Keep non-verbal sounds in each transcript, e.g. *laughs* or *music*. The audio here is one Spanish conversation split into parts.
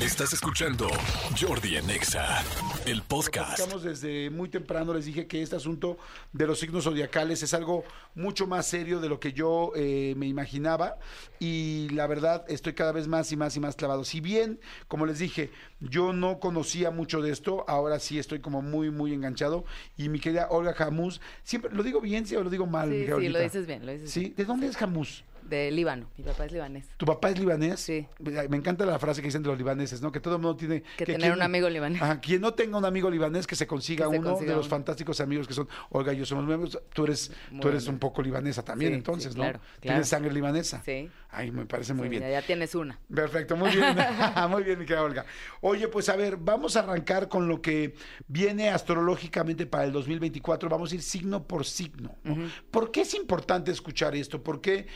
Estás escuchando Jordi en Exa, el podcast. Estamos desde muy temprano, les dije que este asunto de los signos zodiacales es algo mucho más serio de lo que yo eh, me imaginaba y la verdad estoy cada vez más y más y más clavado. Si bien, como les dije, yo no conocía mucho de esto, ahora sí estoy como muy, muy enganchado y mi querida Olga Jamús, siempre, ¿lo digo bien sí, o lo digo mal? Sí, mi sí, lo dices bien, lo dices ¿Sí? ¿De dónde es Jamús? De Líbano. Mi papá es libanés. ¿Tu papá es libanés? Sí. Me encanta la frase que dicen de los libaneses, ¿no? Que todo el mundo tiene Que tener quien- un amigo libanés. Ajá, quien no tenga un amigo libanés, que se consiga Que se uno consiga de los uno. fantásticos amigos que son Olga y yo somos miembros. Tú eres, Muy tú eres bien. un poco libanesa también, Sí, entonces, sí, ¿no? claro, Tienes sangre libanesa. Sí. Ay, me parece muy Sí, bien. Ya, ya tienes una. Perfecto, muy bien. *laughs* *laughs* muy bien, mi querida Olga. Oye, pues a ver, vamos a arrancar con lo que viene astrológicamente para el 2024. Vamos a ir signo por signo. ¿no? ¿Por qué es importante escuchar esto? ¿Por qué?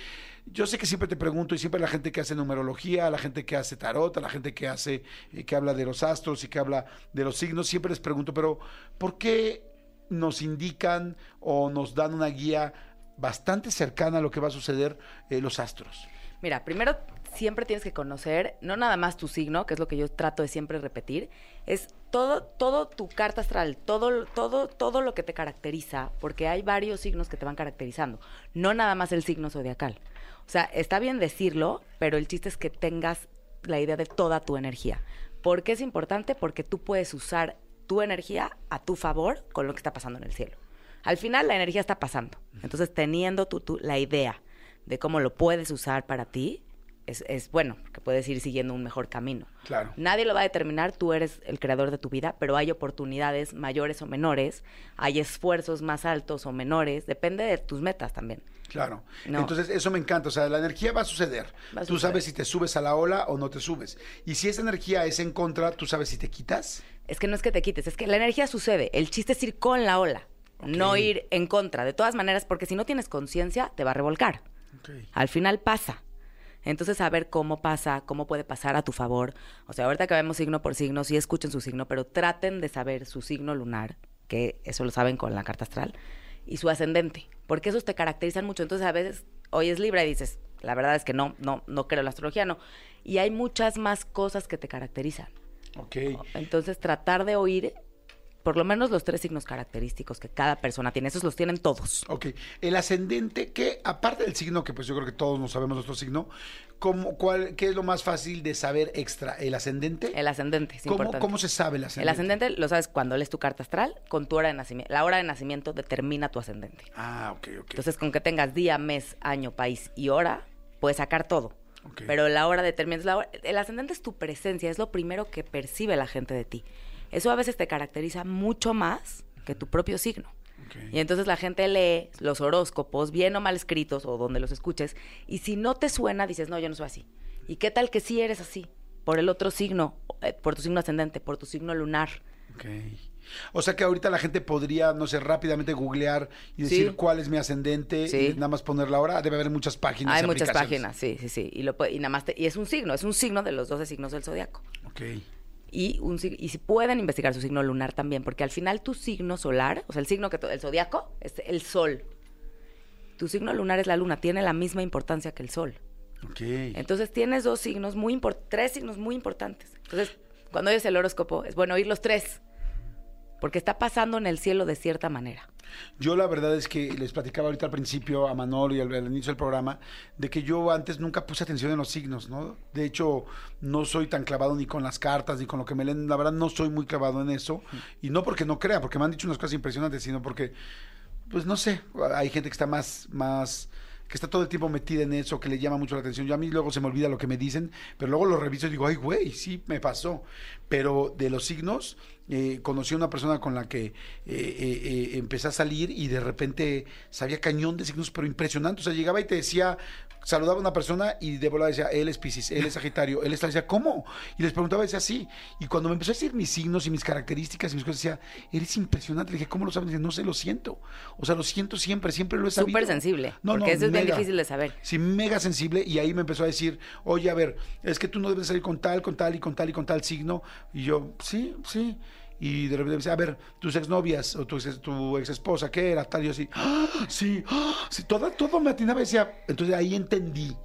Yo sé que siempre te pregunto y siempre la gente que hace numerología, la gente que hace tarot, a la gente que hace, eh, que habla de los astros y que habla de los signos, siempre les pregunto, pero ¿por qué nos indican o nos dan una guía bastante cercana a lo que va a suceder eh, los astros? Mira, primero siempre tienes que conocer, no nada más tu signo, que es lo que yo trato de siempre repetir, es todo, todo tu carta astral, todo, todo, todo lo que te caracteriza, porque hay varios signos que te van caracterizando, no nada más el signo zodiacal. O sea, está bien decirlo, pero el chiste es que tengas la idea de toda tu energía. ¿Por qué es importante? Porque tú puedes usar tu energía a tu favor con lo que está pasando en el cielo. Al final la energía está pasando. Entonces, teniendo tú, tú la idea de cómo lo puedes usar para ti, es, es bueno, porque puedes ir siguiendo un mejor camino. Claro. Nadie lo va a determinar, tú eres el creador de tu vida, pero hay oportunidades mayores o menores, hay esfuerzos más altos o menores, depende de tus metas también. Claro. No. Entonces, eso me encanta. O sea, la energía va a suceder. Va a Tú suceder. sabes si te subes a la ola o no te subes. Y si esa energía es en contra, tú sabes si te quitas. Es que no es que te quites, es que la energía sucede. El chiste es ir con la ola, no ir en contra. De todas maneras, porque si no tienes conciencia, te va a revolcar. Al final pasa. Entonces, saber cómo pasa, cómo puede pasar a tu favor. O sea, ahorita que vemos signo por signo, sí escuchen su signo, pero traten de saber su signo lunar, que eso lo saben con la carta astral, y su ascendente, porque esos te caracterizan mucho. Entonces, a veces hoy es Libra y dices, la verdad es que no, no, no creo en la astrología, no. Y hay muchas más cosas que te caracterizan. Ok. Entonces, tratar de oír por lo menos los tres signos característicos que cada persona tiene. Esos los tienen todos. Ok. El ascendente, que aparte del signo, que pues yo creo que todos no sabemos nuestro signo, ¿cómo, cuál, ¿qué es lo más fácil de saber extra? ¿El ascendente? El ascendente es ¿Cómo, importante. ¿Cómo se sabe el El ascendente? ascendente lo sabes cuando lees tu carta astral, con tu hora de nacimiento. La hora de nacimiento determina tu ascendente. Ah, ok, ok. Entonces, con que tengas día, mes, año, país y hora, puedes sacar todo. Ok. Pero la hora determina. es la hora- el ascendente es tu presencia, es lo primero que percibe la gente de ti. Eso a veces te caracteriza mucho más que tu propio signo. Y entonces la gente lee los horóscopos, bien o mal escritos, o donde los escuches, y si no te suena, dices, no, yo no soy así. ¿Y qué tal que sí eres así? Por el otro signo, eh, por tu signo ascendente, por tu signo lunar. Ok. O sea que ahorita la gente podría, no sé, rápidamente googlear y decir Sí. cuál es mi ascendente Sí. y nada más poner la hora. Debe haber muchas páginas. Hay muchas páginas, sí, sí, sí. Y, lo, y nada más te- y es un signo, es un signo de los 12 signos del zodiaco. Ok. Y, un, y si pueden investigar su signo lunar también, porque al final tu signo solar, o sea, el signo que el zodiaco, es el sol. Tu signo lunar es la luna, tiene la misma importancia que el sol. Entonces tienes dos signos muy tres signos muy importantes. Entonces, cuando oyes el horóscopo, es bueno oír los tres. Porque está pasando en el cielo de cierta manera. Yo la verdad es que les platicaba ahorita al principio a Manolo y al, al inicio del programa de que yo antes nunca puse atención en los signos, ¿no? De hecho, no soy tan clavado ni con las cartas ni con lo que me leen. La verdad, no soy muy clavado en eso. Y no porque no crea, porque me han dicho unas cosas impresionantes, sino porque, pues no sé, hay gente que está más, más que está todo el tiempo metida en eso, que le llama mucho la atención. Yo a mí luego se me olvida lo que me dicen, pero luego lo reviso y digo, ay, güey, sí, me pasó. Pero de los signos, eh, conocí a una persona con la que eh, eh, eh, empecé a salir y de repente sabía cañón de signos, pero impresionante. O sea, llegaba y te decía, saludaba a una persona y de volada decía, él es Piscis, él es Sagitario, él es tal, decía, ¿cómo? Y les preguntaba, decía, sí. Y cuando me empezó a decir mis signos y mis características y mis cosas, decía, eres impresionante. Le dije, ¿cómo lo sabes? Dice, no sé, lo siento. O sea, lo siento siempre, siempre lo he sabido. Súper sensible, No, porque no, eso es bien difícil de saber. Sí, mega sensible. Y ahí me empezó a decir, oye, a ver, es que tú no debes salir con tal, con tal y con tal y con tal signo. Y yo, sí, sí. Y de repente decía, a ver, tus exnovias o tu ex, tu ex esposa, ¿qué era? Tal, y yo así, "Ah, sí, ah", sí, todo, todo me atinaba y decía. Entonces ahí entendí,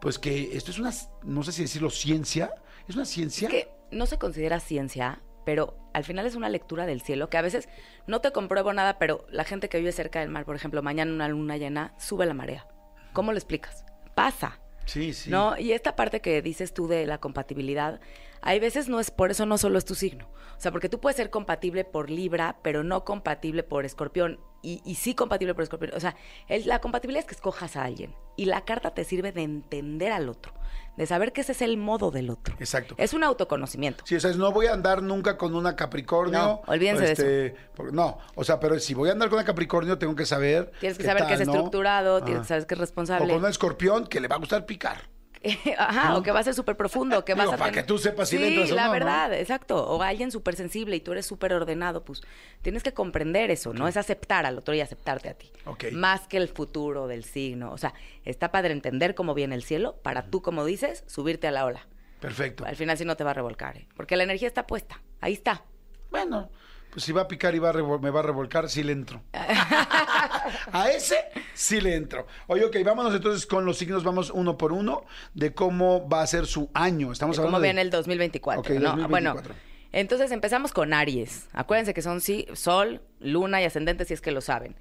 pues que esto es una, no sé si decirlo, ciencia. ¿Es una ciencia? Que no se considera ciencia, pero al final es una lectura del cielo que a veces no te compruebo nada, pero la gente que vive cerca del mar, por ejemplo, mañana una luna llena, sube la marea. ¿Cómo lo explicas? Pasa. Sí, sí. ¿No? Y esta parte que dices tú de la compatibilidad, hay veces no es por eso no solo es tu signo. O sea, porque tú puedes ser compatible por Libra, pero no compatible por Escorpión. Y, y sí compatible por Escorpión. O sea, el- la compatibilidad es que escojas a alguien. Y la carta te sirve de entender al otro, de saber que ese es el modo del otro. Exacto. Es un autoconocimiento. Sí, o sea, es, no voy a andar nunca con una Capricornio. No, olvídense de este, por- No, o sea, pero si voy a andar con una Capricornio, tengo que saber. Tienes que saber que es estructurado, tienes Ah. que saber que es O responsable. con un escorpión que le va a gustar picar. *laughs* Ajá, ¿No? o que va a ser súper profundo, que Digo, vas a para tener- que tú sepas si le Sí, entras o la no, ¿no? verdad, exacto. O alguien súper sensible y tú eres súper ordenado, pues tienes que comprender eso, no es aceptar al otro y aceptarte a ti. Ok. Más que el futuro del signo. O sea, está padre entender cómo viene el cielo para tú, como dices, subirte a la ola. Perfecto. Al final sí no te va a revolcar, ¿eh? porque la energía está puesta. Ahí está. Bueno, pues si va a picar y va a me va a revolcar, sí le entro. *laughs* a ese sí le entro. Oye, ok, vámonos entonces con los signos, vamos uno por uno, de cómo va a ser su año. Estamos de cómo hablando de... viene el 2024. Ok, ¿no? 2024. Bueno, entonces empezamos con Aries. Acuérdense que son sí, Sol, Luna y Ascendente, si es que lo saben.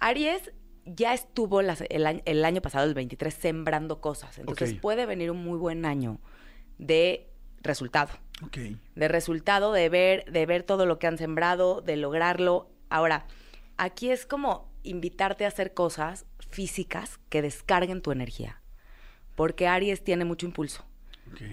Aries ya estuvo las- el, año, el año pasado, el 23, sembrando cosas. Entonces puede venir un muy buen año de resultado. Ok. De resultado, de ver, de ver todo lo que han sembrado, de lograrlo. Ahora, aquí es como invitarte a hacer cosas físicas que descarguen tu energía. Porque Aries tiene mucho impulso.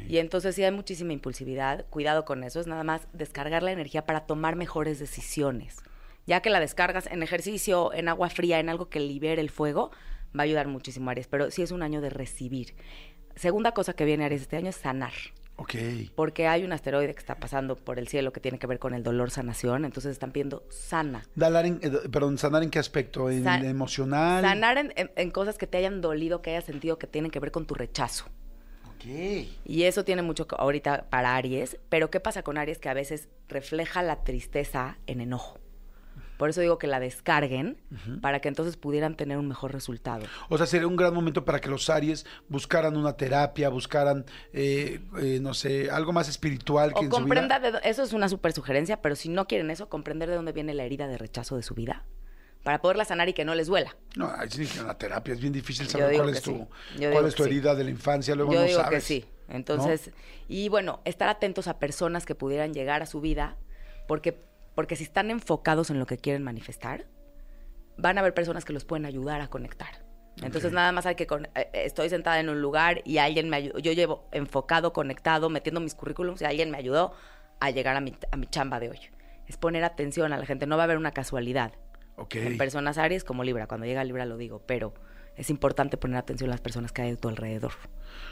Y entonces sí hay muchísima impulsividad, cuidado con eso, es nada más descargar la energía para tomar mejores decisiones. Ya que la descargas en ejercicio, en agua fría, en algo que libere el fuego, va a ayudar muchísimo Aries, pero sí es un año de recibir. Segunda cosa que viene Aries este año es sanar, Ok. porque hay un asteroide que está pasando por el cielo que tiene que ver con el dolor sanación, entonces están pidiendo sana. Dalar en- eh, perdón, sanar en qué aspecto? ¿En emocional? Sanar en, en- en cosas que te hayan dolido, que hayas sentido que tienen que ver con tu rechazo. Ok. Y eso tiene mucho ahorita para Aries, pero ¿qué pasa con Aries? Que a veces refleja la tristeza en enojo. Por eso digo que la descarguen para que entonces pudieran tener un mejor resultado. O sea, sería un gran momento para que los Aries buscaran una terapia, buscaran, eh, eh, no sé, algo más espiritual que O en su vida. comprenda, de eso es una super sugerencia, pero si no quieren eso, comprender de dónde viene la herida de rechazo de su vida para poderla sanar y que no les duela. No, que una terapia es bien difícil saber cuál es tu, sí. Cuál es tu sí. herida de la infancia, luego Yo no digo sabes. que sí. Entonces, y bueno, estar atentos a personas que pudieran llegar a su vida, porque, porque si están enfocados en lo que quieren manifestar, van a haber personas que los pueden ayudar a conectar. Entonces nada más hay que con- eh, eh, estoy sentada en un lugar y alguien me ayudó, yo llevo enfocado, conectado, metiendo mis currículums y alguien me ayudó a llegar a mi, a mi chamba de hoy. Es poner atención a la gente, no va a haber una casualidad Ok. en personas Aries como Libra. Cuando llega Libra lo digo, pero es importante poner atención a las personas que hay a tu alrededor.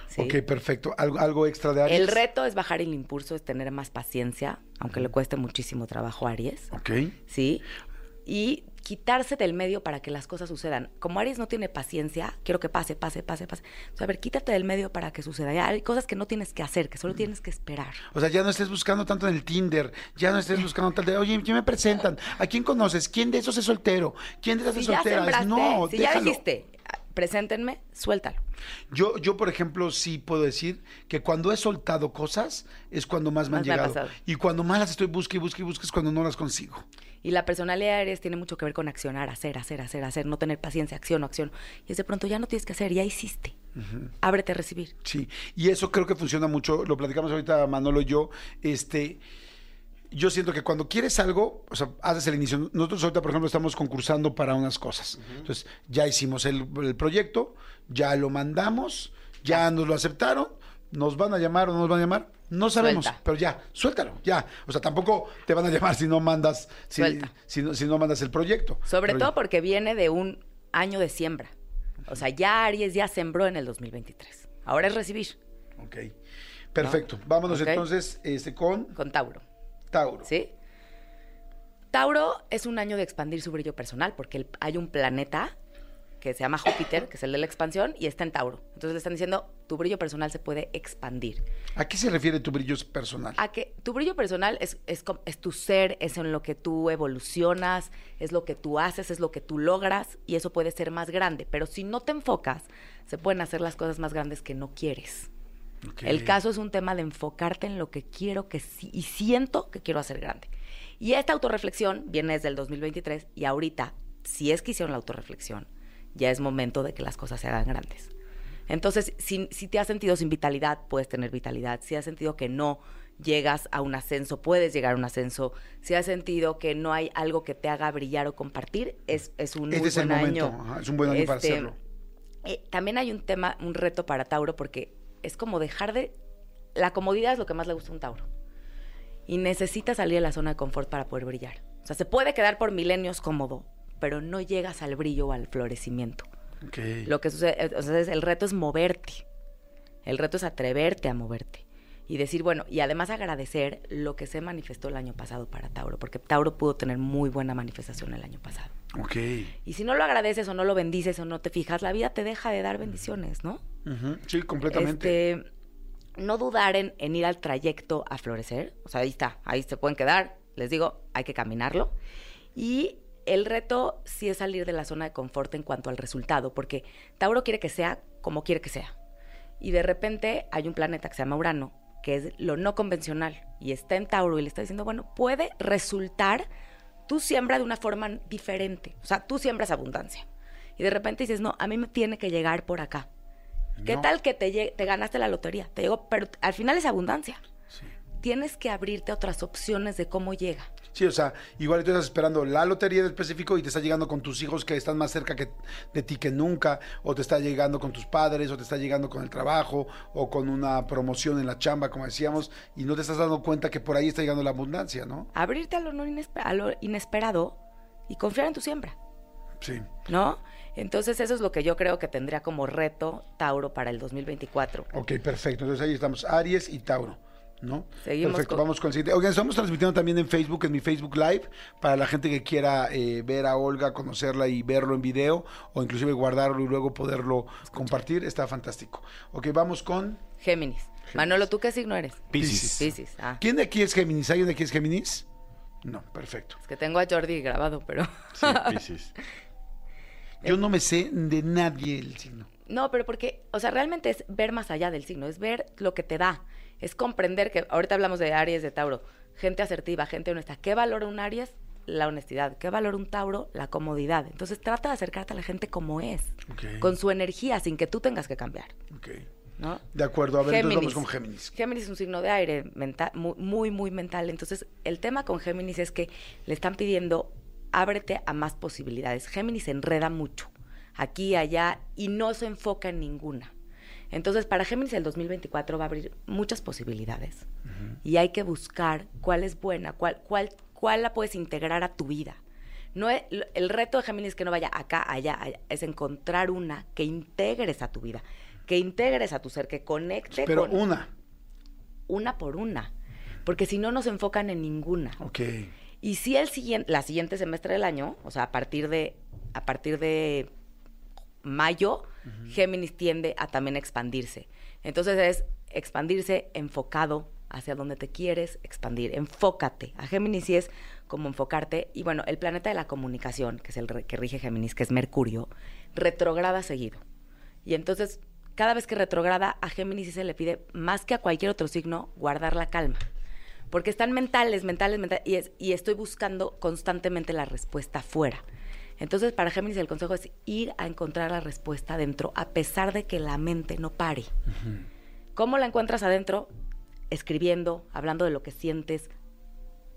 ¿sí? Ok, perfecto. ¿Algo, algo extra de Aries? El reto es bajar el impulso, es tener más paciencia, aunque le cueste muchísimo trabajo a Aries, Ok. ¿sí? Y quitarse del medio para que las cosas sucedan. Como Aries no tiene paciencia, quiero que pase, pase, pase, pase. O sea, a ver, quítate del medio para que suceda. Ya hay cosas que no tienes que hacer, que solo tienes que esperar. O sea, ya no estés buscando tanto en el Tinder, ya no estés buscando tal de, oye, ¿quién me presentan? ¿A quién conoces? ¿Quién de esos es soltero? ¿Quién de esas Si es ya soltera? No, si ya déjalo. dijiste, "Ah, preséntenme, suéltalo. Yo, yo, por ejemplo, sí puedo decir que cuando he soltado cosas es cuando más me Más han me llegado. Y cuando más las estoy busque y busque y busque es cuando no las consigo. Y la personalidad tiene mucho que ver con accionar, hacer, hacer, hacer, hacer, no tener paciencia, acción, acción. Y es de pronto ya no tienes que hacer, ya hiciste. Ábrete a recibir. Sí, y eso creo que funciona mucho, lo platicamos ahorita Manolo y yo, este, yo siento que cuando quieres algo, o sea, haces el inicio. Nosotros ahorita, por ejemplo, estamos concursando para unas cosas. Entonces, ya hicimos el, el proyecto, ya lo mandamos, ya nos lo aceptaron, nos van a llamar o no nos van a llamar, no sabemos, Suelta. pero ya, suéltalo, ya. O sea, tampoco te van a llamar si no mandas, si, no, si no mandas el proyecto. Sobre Pero todo ya. porque viene de un año de siembra. O sea, ya Aries ya sembró en el 2023. Ahora es recibir Ok, perfecto. Vámonos entonces este, con con Tauro. Tauro. ¿Sí? Tauro es un año de expandir su brillo personal porque el- hay un planeta que se llama Júpiter, que es el de la expansión, y está en Tauro. Entonces le están diciendo, tu brillo personal se puede expandir. ¿A qué se refiere tu brillo personal? A que tu brillo personal es, es, es tu ser, es en lo que tú evolucionas, es lo que tú haces, es lo que tú logras, y eso puede ser más grande. Pero si no te enfocas, se pueden hacer las cosas más grandes que no quieres. El caso es un tema de enfocarte en lo que quiero que sí y siento que quiero hacer grande. Y esta autorreflexión viene desde el 2023 y ahorita, si es que hicieron la autorreflexión, ya es momento de que las cosas se hagan grandes. Entonces, si, si te has sentido sin vitalidad, puedes tener vitalidad. Si has sentido que no llegas a un ascenso, puedes llegar a un ascenso. Si has sentido que no hay algo que te haga brillar o compartir, es, es un Este muy es el buen momento, año. ajá, es un buen año para Este, hacerlo. eh, también hay un tema, un reto para Tauro, porque es como dejar de... La comodidad es lo que más le gusta a un Tauro. Y necesita salir de la zona de confort para poder brillar. O sea, se puede quedar por milenios cómodo, pero no llegas al brillo o al florecimiento. Lo que sucede, o sea, el reto es moverte. El reto es atreverte a moverte. Y decir, bueno, y además agradecer lo que se manifestó el año pasado para Tauro, porque Tauro pudo tener muy buena manifestación el año pasado. Ok. Y si no lo agradeces o no lo bendices o no te fijas, la vida te deja de dar bendiciones, ¿no? Sí, completamente. Este, no dudar en, en ir al trayecto a florecer. O sea, ahí está, ahí se pueden quedar. Les digo, hay que caminarlo. Y el reto sí es salir de la zona de confort en cuanto al resultado, porque Tauro quiere que sea como quiere que sea. Y de repente hay un planeta que se llama Urano, que es lo no convencional, y está en Tauro y le está diciendo, bueno, puede resultar tu siembra de una forma diferente. O sea, tú siembras abundancia. Y de repente dices, no, a mí me tiene que llegar por acá. ¿Qué tal que te, te ganaste la lotería? Te llegó, pero al final es abundancia. Sí. Tienes que abrirte a otras opciones de cómo llega. Sí, o sea, igual tú estás esperando la lotería en específico y te está llegando con tus hijos que están más cerca que, de ti que nunca, o te está llegando con tus padres, o te está llegando con el trabajo, o con una promoción en la chamba, como decíamos, y no te estás dando cuenta que por ahí está llegando la abundancia, ¿no? Abrirte a lo, no inespe- a lo inesperado y confiar en tu siembra, Sí. ¿no? Entonces eso es lo que yo creo que tendría como reto Tauro para el 2024. Ok, perfecto. Entonces ahí estamos, Aries y Tauro. ¿No? Seguimos Perfecto, con- vamos con el siguiente. Oigan, estamos transmitiendo también en Facebook, en mi Facebook Live, para la gente que quiera eh, ver a Olga, conocerla y verlo en video, o inclusive guardarlo y luego poderlo compartir, está fantástico. Ok, vamos con... Géminis. Manolo, ¿tú qué signo eres? Piscis. Piscis. Ah, ¿Quién de aquí es Géminis? ¿Alguien de aquí es Géminis? No, perfecto. es que tengo a Jordi grabado, pero... Sí, *laughs* Piscis. Yo no me sé de nadie el signo. No, pero porque, o sea, realmente es ver más allá del signo, es ver lo que te da, es comprender que, ahorita hablamos de Aries, de Tauro, gente asertiva, gente honesta. ¿Qué valora un Aries? La honestidad. ¿Qué valora un Tauro? La comodidad. Entonces trata de acercarte a la gente como es, Ok. con su energía, sin que tú tengas que cambiar, Ok. ¿no? De acuerdo, a ver, entonces vamos con Géminis. Géminis es un signo de aire, mental, muy, muy, mental. Entonces, el tema con Géminis es que le están pidiendo, ábrete a más posibilidades. Géminis enreda mucho, aquí, allá, y no se enfoca en ninguna. Entonces, para Géminis el 2024 va a abrir muchas posibilidades. Y hay que buscar cuál es buena, cuál, cuál, cuál la puedes integrar a tu vida. No es- el reto de Géminis es que no vaya acá, allá, allá, es encontrar una que integres a tu vida, que integres a tu ser, que conecte Pero con una. una por una, porque si no, no se enfocan en ninguna. Ok. Y si el siguiente, la siguiente semestre del año, o sea, a partir de, a partir de mayo, Géminis tiende a también expandirse. Entonces es expandirse enfocado hacia donde te quieres expandir. Enfócate. A Géminis sí es como enfocarte. Y bueno, el planeta de la comunicación, que es el que rige Géminis, que es Mercurio, retrograda seguido. Y entonces, cada vez que retrograda, a Géminis sí se le pide, más que a cualquier otro signo, guardar la calma. Porque están mentales, mentales, mentales, y, es- y estoy buscando constantemente la respuesta afuera. Entonces, para Géminis el consejo es ir a encontrar la respuesta adentro, a pesar de que la mente no pare. ¿Cómo la encuentras adentro? Escribiendo, hablando de lo que sientes,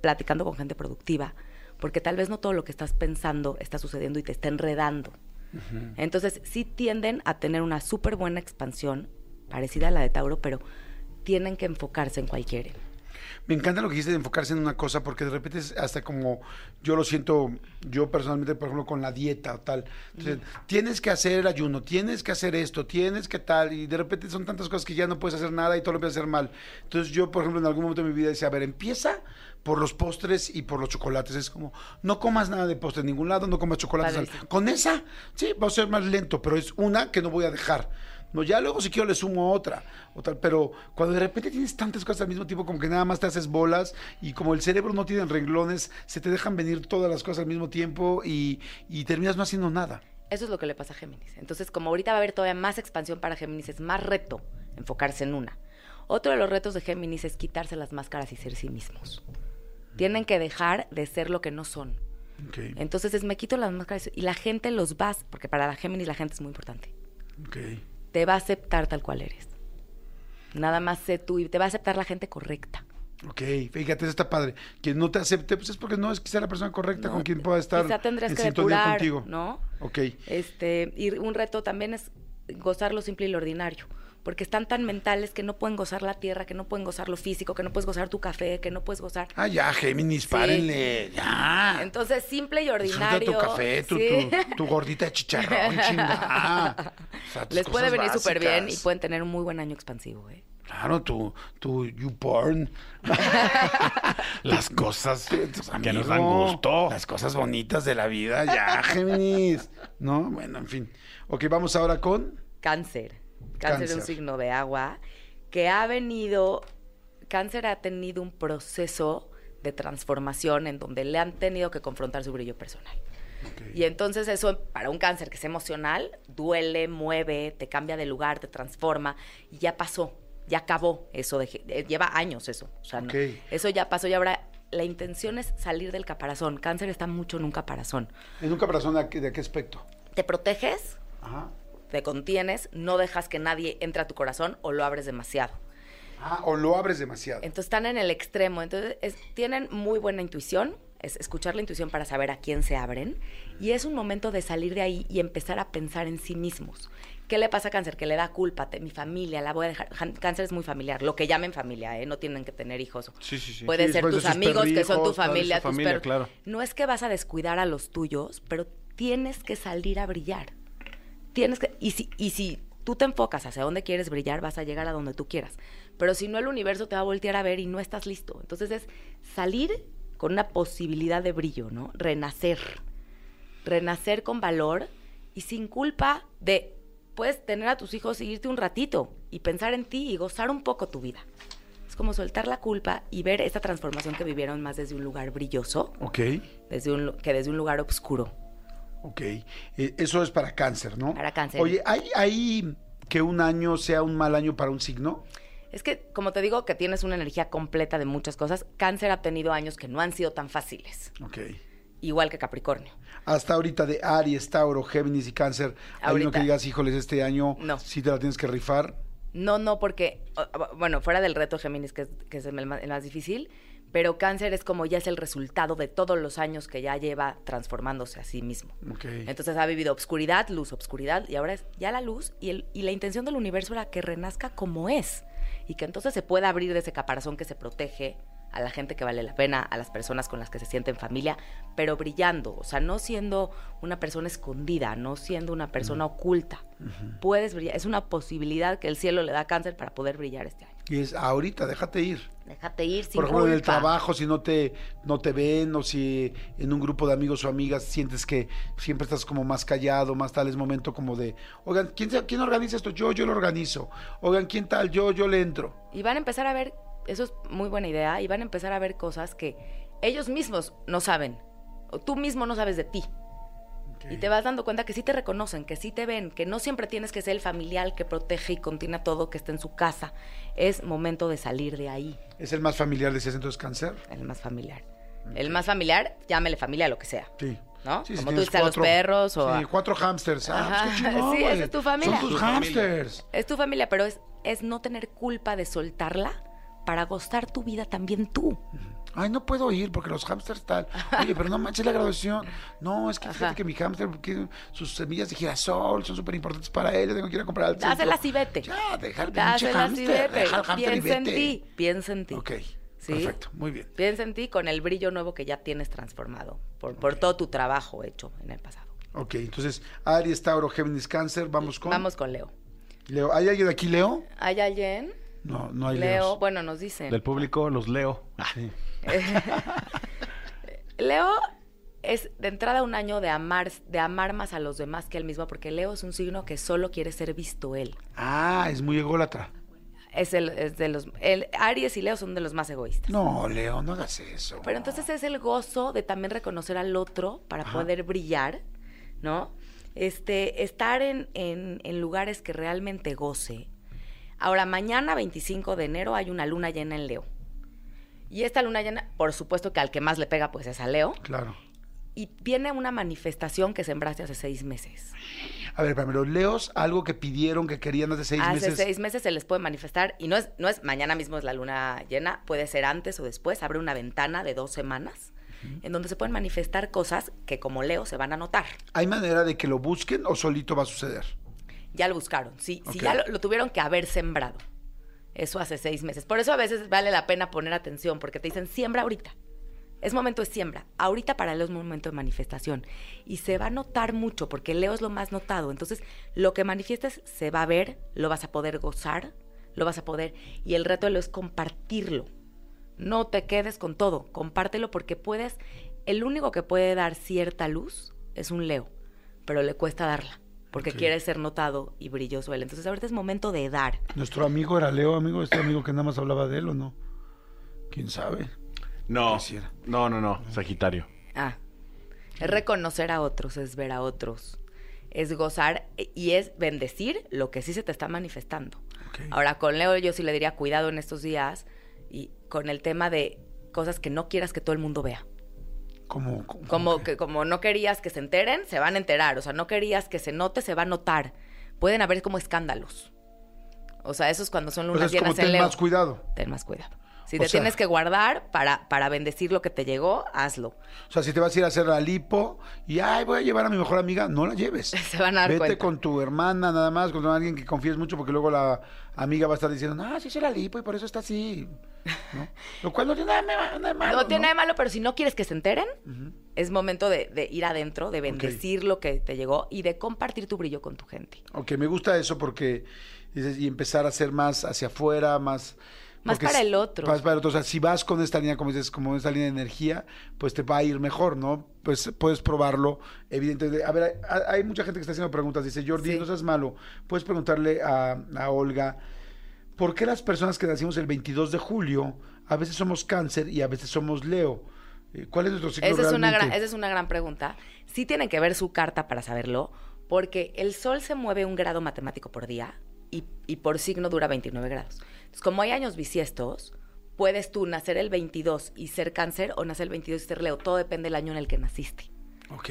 platicando con gente productiva, porque tal vez no todo lo que estás pensando está sucediendo y te está enredando. Entonces, sí tienden a tener una súper buena expansión, parecida a la de Tauro, pero tienen que enfocarse en cualquiera. Me encanta lo que dijiste de enfocarse en una cosa, porque de repente es hasta como yo lo siento, yo personalmente, por ejemplo, con la dieta o tal. Entonces, tienes que hacer el ayuno, tienes que hacer esto, tienes que tal, y de repente son tantas cosas que ya no puedes hacer nada y todo lo empiezas a hacer mal. Entonces, yo, por ejemplo, en algún momento de mi vida decía, a ver, empieza por los postres y por los chocolates. Es como, no comas nada de postre en ningún lado, no comas chocolates. al- Padrísimo. Con esa, sí, va a ser más lento, pero es una que no voy a dejar. No, ya luego si quiero le sumo otra, o tal, pero cuando de repente tienes tantas cosas al mismo tiempo, como que nada más te haces bolas y como el cerebro no tiene renglones, se te dejan venir todas las cosas al mismo tiempo y, y terminas no haciendo nada. Eso es lo que le pasa a Géminis. Entonces, como ahorita va a haber todavía más expansión para Géminis, es más reto enfocarse en una. Otro de los retos de Géminis es quitarse las máscaras y ser sí mismos. Tienen que dejar de ser lo que no son. Entonces es, me quito las máscaras y la gente los va, porque para la Géminis la gente es muy importante. Te va a aceptar tal cual eres. Nada más sé tú y te va a aceptar la gente correcta. Ok, fíjate, eso está padre. Quien no te acepte, pues es porque no es quizá la persona correcta No, con quien pueda estar Quizá tendrías en que sintonía depurar, contigo. ¿no? Ok, Este, y un reto también es gozar lo simple y lo ordinario. Porque están tan mentales que no pueden gozar la tierra, que no pueden gozar lo físico, que no puedes gozar tu café, que no puedes gozar. Ah, ya, Géminis, párenle. Ya. Entonces, simple y Disfruta ordinario. tu café, tu, sí. tu, tu gordita de chicharrón, *laughs* chinga. O sea, tus Les puede cosas venir súper bien y pueden tener un muy buen año expansivo. ¿eh? Claro, tu, tu YouPorn. *laughs* Las cosas Que nos dan gusto. Las cosas bonitas de la vida, ya, Géminis. ¿No? Bueno, en fin. Ok, vamos ahora con. Cáncer. Cáncer es un signo de agua que ha venido, cáncer ha tenido un proceso de transformación en donde le han tenido que confrontar su brillo personal. Ok. Y entonces eso para un cáncer que es emocional, duele, mueve, te cambia de lugar, te transforma y ya pasó, ya acabó eso, de, eh, lleva años eso. O sea, no, Ok. eso ya pasó y ahora la intención es salir del caparazón. Cáncer está mucho en un caparazón. ¿En un caparazón de, qué- de qué aspecto? Te proteges, Ajá. Te contienes, no dejas que nadie entre a tu corazón o lo abres demasiado. Ah, o lo abres demasiado. Entonces están en el extremo. Entonces es- tienen muy buena intuición, es escuchar la intuición para saber a quién se abren. Y es un momento de salir de ahí y empezar a pensar en sí mismos. ¿Qué le pasa a cáncer? Que le da culpa. te- mi familia, la voy a dejar. Cáncer es muy familiar. Lo que llamen familia, ¿eh? No tienen que tener hijos. Sí, sí, sí. Puede Sí, ser tus amigos, que son tu familia, tus familia, perros. claro. No es que vas a descuidar a los tuyos, pero tienes que salir a brillar. Tienes que, y si, y si tú te enfocas hacia dónde quieres brillar, vas a llegar a donde tú quieras. Pero si no, el universo te va a voltear a ver y no estás listo. Entonces es salir con una posibilidad de brillo, ¿no? Renacer. Renacer con valor y sin culpa de, puedes tener a tus hijos y irte un ratito y pensar en ti y gozar un poco tu vida. Es como soltar la culpa y ver esta transformación que vivieron más desde un lugar brilloso Ok, desde un, que desde un lugar oscuro. Ok. Eh, eso es para cáncer, ¿no? Para cáncer. Oye, ¿hay, ¿hay que un año sea un mal año para un signo? Es que, como te digo, que tienes una energía completa de muchas cosas. Cáncer ha tenido años que no han sido tan fáciles, Ok. igual que Capricornio. Hasta ahorita de Aries, Tauro, Géminis y Cáncer, ¿hay uno que digas, híjoles, este año No. sí te la tienes que rifar? No, no, porque, bueno, fuera del reto Géminis, que es, que es el, más, el más difícil, pero cáncer es como ya es el resultado de todos los años que ya lleva transformándose a sí mismo. Entonces ha vivido obscuridad, luz, obscuridad, y ahora es ya la luz, y, el, y la intención del universo era que renazca como es, y que entonces se pueda abrir de ese caparazón que se protege a la gente que vale la pena, a las personas con las que se sienten familia, pero brillando, o sea, no siendo una persona escondida, no siendo una persona oculta. Puedes brillar, es una posibilidad que el cielo le da cáncer para poder brillar este año. Y es ahorita, déjate ir. Déjate ir sin Por ejemplo, en el trabajo, si no te, no te ven o si en un grupo de amigos o amigas sientes que siempre estás como más callado, más tal, es momento como de, oigan, ¿quién, ¿quién organiza esto? Yo, yo lo organizo. Oigan, ¿quién tal? Yo, yo le entro. Y van a empezar a ver, eso es muy buena idea, y van a empezar a ver cosas que ellos mismos no saben, o tú mismo no sabes de ti. Y te vas dando cuenta que sí te reconocen, que sí te ven, que no siempre tienes que ser el familiar que protege y contiene todo, que está en su casa. Es momento de salir de ahí, ¿Es el más familiar, decías entonces, cáncer? el más familiar. El más familiar, llámele familia lo que sea. Sí. ¿No? Sí, si Como tú dices a los perros o Sí, a- cuatro hamsters. Ah, pues chingón, *laughs* Sí, esa es tu familia. Son tus hamsters. Es tu familia, pero es, es no tener culpa de soltarla para gozar tu vida también tú. Ay, no puedo ir porque los hamsters tal. Oye, pero no manches la graduación. No, es que fíjate Ajá. que mi hamster, porque sus semillas de girasol son súper importantes para él. Tengo que ir a comprar al centro. Dáselas y vete. Ya, deja al pinche hámster, vete. deja al hámster y Piensa en vete. ti, piensa en ti. Ok, ¿Sí? perfecto, muy bien. Piensa en ti con el brillo nuevo que ya tienes transformado por, por todo tu trabajo hecho en el pasado. Ok, entonces, Aries, Tauro, Géminis, Cáncer, vamos con... Vamos con Leo. Leo. ¿Hay alguien aquí, Leo? ¿Hay alguien? No, no hay Leo, Leos. bueno, nos dicen. Del público los leo. Ah, Sí. *laughs* Leo es de entrada un año de amar, de amar más a los demás que él mismo, porque Leo es un signo que solo quiere ser visto él. Ah, es muy ególatra. Es, el, es de los. El, Aries y Leo son de los más egoístas. No, Leo, no hagas eso. Pero entonces es el gozo de también reconocer al otro para Ajá. poder brillar, ¿no? Este, estar en, en- en lugares que realmente goce. Ahora, mañana 25 de enero hay una luna llena en Leo. Y esta luna llena, por supuesto que al que más le pega pues es a Leo. Claro. Y viene una manifestación que sembraste hace seis meses. A ver, los leos, algo que pidieron, que querían hace seis hace meses. seis meses se les puede manifestar y no es, no es mañana mismo es la luna llena, puede ser antes o después, abre una ventana de dos semanas en donde se pueden manifestar cosas que como Leo se van a notar. ¿Hay manera de que lo busquen o solito va a suceder? Ya lo buscaron, sí, sí ya lo, lo tuvieron que haber sembrado. Eso hace seis meses. Por eso a veces vale la pena poner atención, porque te dicen siembra ahorita. Es momento de siembra. Ahorita para Leo es momento de manifestación. Y se va a notar mucho, porque Leo es lo más notado. Entonces, lo que manifiestes se va a ver, lo vas a poder gozar, lo vas a poder. Y el reto de Leo es compartirlo. No te quedes con todo, compártelo porque puedes. El único que puede dar cierta luz es un Leo, pero le cuesta darla, porque quiere ser notado y brilloso él. Entonces, ahorita es momento de dar. ¿Nuestro amigo era Leo, amigo? ¿Este amigo que nada más hablaba de él o no? ¿Quién sabe? No, no, no, no, Sagitario. Ah, es reconocer a otros, es ver a otros, es gozar y es bendecir lo que sí se te está manifestando. Ahora, con Leo yo sí le diría cuidado en estos días y con el tema de cosas que no quieras que todo el mundo vea. Como, como, Como que como no querías que se enteren, se van a enterar. O sea, no querías que se note, se va a notar. Pueden haber como escándalos. O sea, eso es cuando son O sea, lunas como llenas en ten Leo. más cuidado. Ten más cuidado. Si O te sea- tienes que guardar para, para bendecir lo que te llegó, hazlo. O sea, si te vas a ir a hacer la lipo y, ay, voy a llevar a mi mejor amiga, no la lleves. *laughs* Se van a dar Vete cuenta. con tu hermana nada más, con alguien que confíes mucho, porque luego la amiga va a estar diciendo, ah, sí hice la lipo y por eso está así. ¿no? *laughs* Lo cual no tiene nada, de- malo. no tiene nada de malo, pero si no quieres que se enteren, es momento de, de ir adentro, de bendecir lo que te llegó y de compartir tu brillo con tu gente. Ok, me gusta eso porque dices, y empezar a ser más hacia afuera, más... Más porque para el otro. Más para el otro. O sea, si vas con esta línea, como dices, como esta línea de energía, pues te va a ir mejor, ¿no? Pues puedes probarlo, evidentemente. A ver, hay, hay mucha gente que está haciendo preguntas. Dice, Jordi, Sí. no seas malo. Puedes preguntarle a, a Olga, ¿por qué las personas que nacimos el 22 de julio, a veces somos cáncer y a veces somos Leo? Eh, ¿Cuál es nuestro ciclo Esa es, una realmente? gran, esa es una gran pregunta. Sí tienen que ver su carta para saberlo, porque el Sol se mueve un grado matemático por día y, y por signo dura 29 grados. Entonces, como hay años bisiestos, puedes tú nacer el 22 y ser cáncer o nacer el 22 y ser Leo. Todo depende del año en el que naciste. Ok.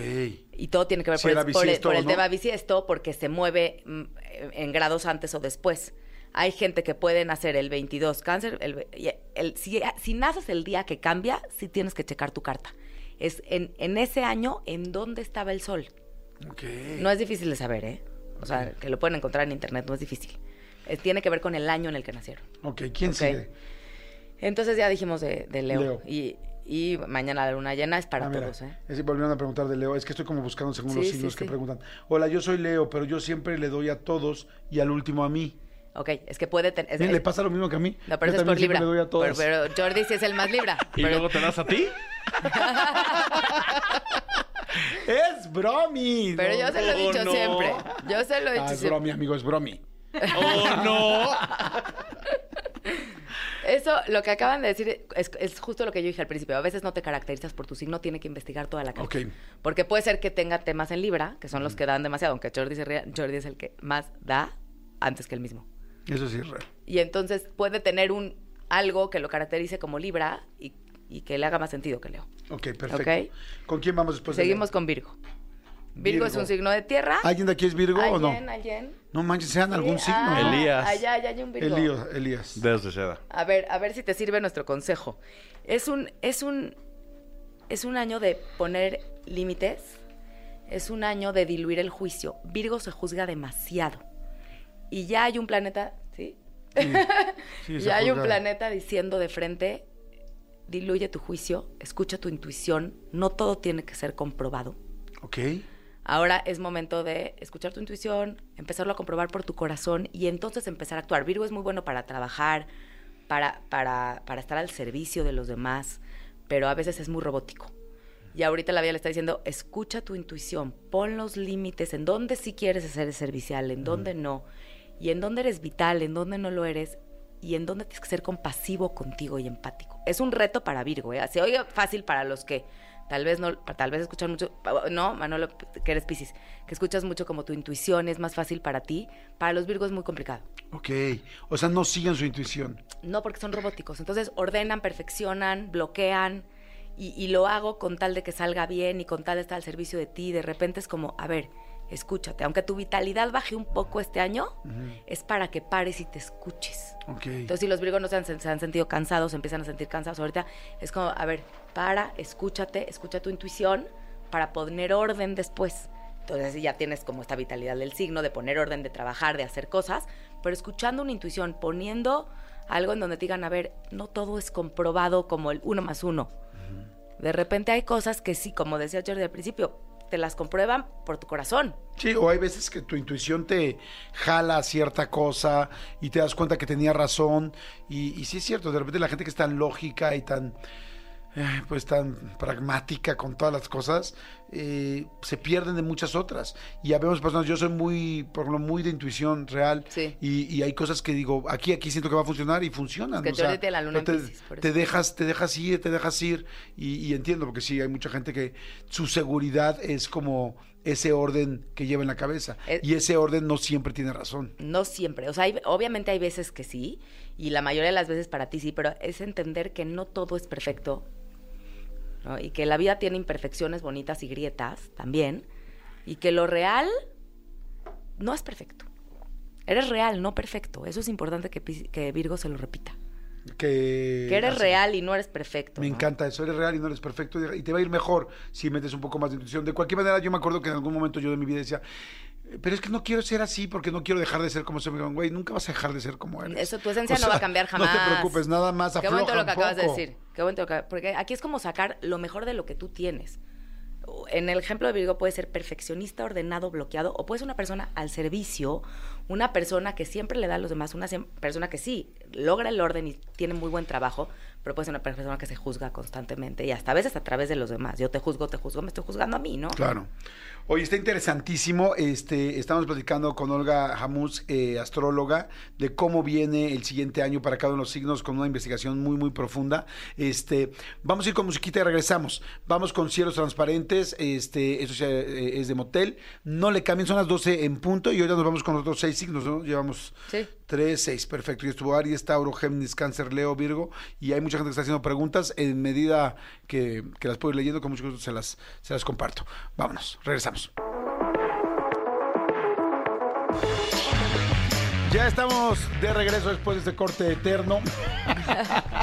Y todo tiene que ver por, el, por el- bisiesto por el no. tema bisiesto, porque se mueve mm, en grados antes o después. Hay gente que puede nacer el 22 cáncer. El, si, si naces el día que cambia, sí tienes que checar tu carta. Es en, en ese año en dónde estaba el sol. Ok. No es difícil de saber, ¿eh? O sea, que lo pueden encontrar en internet, no es difícil. Eh, tiene que ver con el año en el que nacieron. Ok, ¿quién Ok. sigue? Entonces ya dijimos de, de Leo. Leo. Y, y mañana la luna llena es para Ah, mira, todos, ¿eh? Es, volvieron a preguntar de Leo. Es que estoy como buscando según los Sí, signos sí, que sí. preguntan. Hola, yo soy Leo, pero yo siempre le doy a todos y al último a mí. Ok, es que puede tener... Le pasa lo mismo que a mí. No, pero yo eso es por Libra. le doy a todos. Pero, pero Jordi sí es el más Libra. ¿Y Pero- luego te das a ti? *laughs* Es bromi. Pero no, yo se lo he dicho no. siempre. Yo se lo he dicho Ah, es siempre. bromi, amigo, es bromi. ¡Oh, no! Eso, lo que acaban de decir, es, es justo lo que yo dije al principio. A veces no te caracterizas por tu signo, tiene que investigar toda la carta. Porque puede ser que tenga temas en Libra, que son los que dan demasiado, aunque Jordi, se ría, Jordi es el que más da antes que el mismo. Eso sí es real. Y entonces puede tener un algo que lo caracterice como Libra y, y que le haga más sentido que Leo. Ok, perfecto. Ok. ¿Con quién vamos después? de Seguimos con Virgo. Virgo, es un signo de tierra. ¿Alguien de aquí es Virgo o no? ¿Alguien? ¿Alguien? No manches, sean algún Sí, signo. ah. Elías. Allá, allá hay un Virgo. Elías. Elías. Dedos de seda. A ver, a ver si te sirve nuestro consejo. Es un, es un, es un año de poner límites. Es un año de diluir el juicio. Virgo se juzga demasiado. Y ya hay un planeta, ¿sí? Sí, *laughs* se ya hay un planeta diciendo de frente, diluye tu juicio, escucha tu intuición, no todo tiene que ser comprobado. Ok. Ahora es momento de escuchar tu intuición, empezarlo a comprobar por tu corazón y entonces empezar a actuar. Virgo es muy bueno para trabajar, para, para, para estar al servicio de los demás, pero a veces es muy robótico. Y ahorita la vida le está diciendo, escucha tu intuición, pon los límites en dónde sí quieres ser servicial, en dónde no, y en dónde eres vital, en dónde no lo eres, y en dónde tienes que ser compasivo contigo y empático. Es un reto para Virgo, ¿eh? Se oye fácil para los que Tal vez no, tal vez escuchar mucho, no, Manolo, que eres Piscis, que escuchas mucho como tu intuición es más fácil para ti. Para los Virgos es muy complicado. Ok. O sea, no siguen su intuición. No, porque son robóticos. Entonces ordenan, perfeccionan, bloquean. Y, y lo hago con tal de que salga bien y con tal de estar al servicio de ti. De repente es como, a ver, escúchate. Aunque tu vitalidad baje un poco este año, es para que pares y te escuches. Ok. Entonces, si los virgos no se han, se han sentido cansados, se empiezan a sentir cansados ahorita, es como, a ver, para, escúchate, escucha tu intuición para poner orden después. Entonces, ya tienes como esta vitalidad del signo, de poner orden, de trabajar, de hacer cosas, pero escuchando una intuición, poniendo algo en donde te digan, a ver, no todo es comprobado como el uno más uno. De repente hay cosas que sí, como decía Jordi al principio, te las comprueban por tu corazón. Sí, o hay veces que tu intuición te jala a cierta cosa y te das cuenta que tenía razón. Y, y sí es cierto, de repente la gente que es tan lógica y tan, eh, pues tan pragmática con todas las cosas, eh, se pierden de muchas otras. Y habemos personas, yo soy muy, por ejemplo, muy de intuición real. Sí. Y, y hay cosas que digo, aquí, aquí siento que va a funcionar y funcionan. Es que o la luna te, por te dejas, te dejas ir, te dejas ir. Y, y entiendo, porque sí, hay mucha gente que su seguridad es como ese orden que lleva en la cabeza. Es- y ese orden no siempre tiene razón. No siempre. O sea, hay- obviamente hay veces que sí, y la mayoría de las veces para ti sí, pero es entender que no todo es perfecto. ¿No? Y que la vida tiene imperfecciones bonitas y grietas también. Y que lo real no es perfecto. Eres real, no perfecto. Eso es importante que, que Virgo se lo repita. Que, Que eres así. real y no eres perfecto. Me ¿no? encanta eso, eres real y no eres perfecto y te va a ir mejor si metes un poco más de intuición. De cualquier manera, yo me acuerdo que en algún momento yo de mi vida decía, pero es que no quiero ser así porque no quiero dejar de ser como soy. Me Güey, nunca vas a dejar de ser como eres. Eso, tu esencia no va a cambiar *laughs* No jamás. te preocupes, nada más Qué afloja bonito lo que acabas de decir. Qué bonito lo que- Porque aquí es como sacar lo mejor de lo que tú tienes. En el ejemplo de Virgo puede ser perfeccionista, ordenado, bloqueado, o puede ser una persona al servicio, una persona que siempre le da a los demás, una persona que sí logra el orden y tiene muy buen trabajo, pero puede ser una persona que se juzga constantemente y hasta a veces a través de los demás. Yo te juzgo, te juzgo, me estoy juzgando a mí, ¿no? Claro. Oye, está interesantísimo. Este, estamos platicando con Olga Jamuz, eh, astróloga, de cómo viene el siguiente año para cada uno de los signos con una investigación muy, muy profunda. Este, vamos a ir con musiquita y regresamos. Vamos con cielos transparentes. Este, eso ya, eh, es de motel. No le cambien, son las 12 en punto y ahora nos vamos con los otros seis signos, ¿no? Llevamos Sí. Tres, seis, perfecto. Y estuvo Aries, Tauro, Géminis, Cáncer, Leo, Virgo. Y hay mucha gente que está haciendo preguntas. En medida que, que las puedo ir leyendo, con mucho gusto se las, se las comparto. Vámonos, regresamos. Ya estamos de regreso después de este corte eterno. *laughs*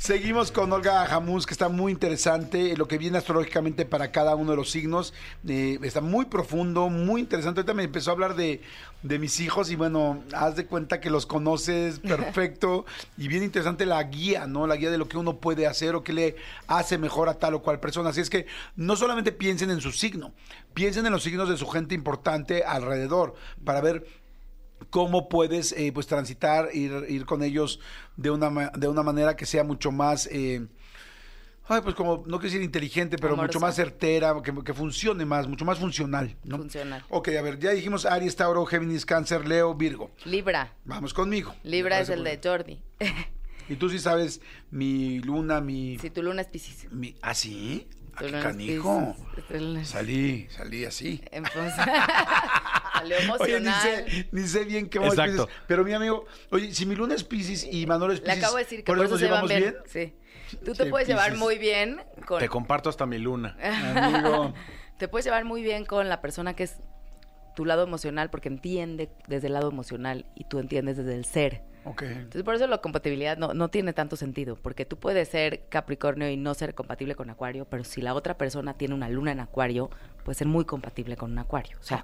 Seguimos con Olga Jamús, que está muy interesante. Lo que viene astrológicamente para cada uno de los signos eh, está muy profundo, muy interesante. Ahorita me empezó a hablar de, de mis hijos y bueno, haz de cuenta que los conoces *laughs* perfecto y bien interesante la guía, ¿no? La guía de lo que uno puede hacer o que le hace mejor a tal o cual persona. Así es que no solamente piensen en su signo, piensen en los signos de su gente importante alrededor para ver cómo puedes eh, pues transitar, ir, ir con ellos de una, de una manera que sea mucho más, eh, ay, pues como, no quiero decir inteligente, pero Amorosa. mucho más certera, que, que funcione más, mucho más funcional, ¿no? Funcional. Ok, a ver, ya dijimos Aries, Tauro, Géminis, Cáncer, Leo, Virgo. Libra. Vamos conmigo. Libra es el de. Jordi. Y tú sí sabes mi luna, mi... si tu luna es Piscis. mi ¿Ah, sí? ¿A Tu qué luna es canijo? Piscis. Tu luna es- Salí, salí así. Entonces, *laughs* salió Oye, ni emocional. sé, ni sé bien qué vamos Exacto. Piscis. Pero mi amigo, oye, si mi luna es Piscis y Manolo es Le Piscis, acabo de decir que por, ¿por eso nos se van llevamos bien. bien? Sí. Tú te Sí, puedes llevar muy bien con Te comparto hasta mi luna. *laughs* Amigo. te puedes llevar muy bien con la persona que es tu lado emocional porque entiende desde el lado emocional y tú entiendes desde el ser. Ok. Entonces por eso la compatibilidad no, no tiene tanto sentido, porque tú puedes ser Capricornio y no ser compatible con Acuario, pero si la otra persona tiene una luna en Acuario, puede ser muy compatible con un Acuario. O sea,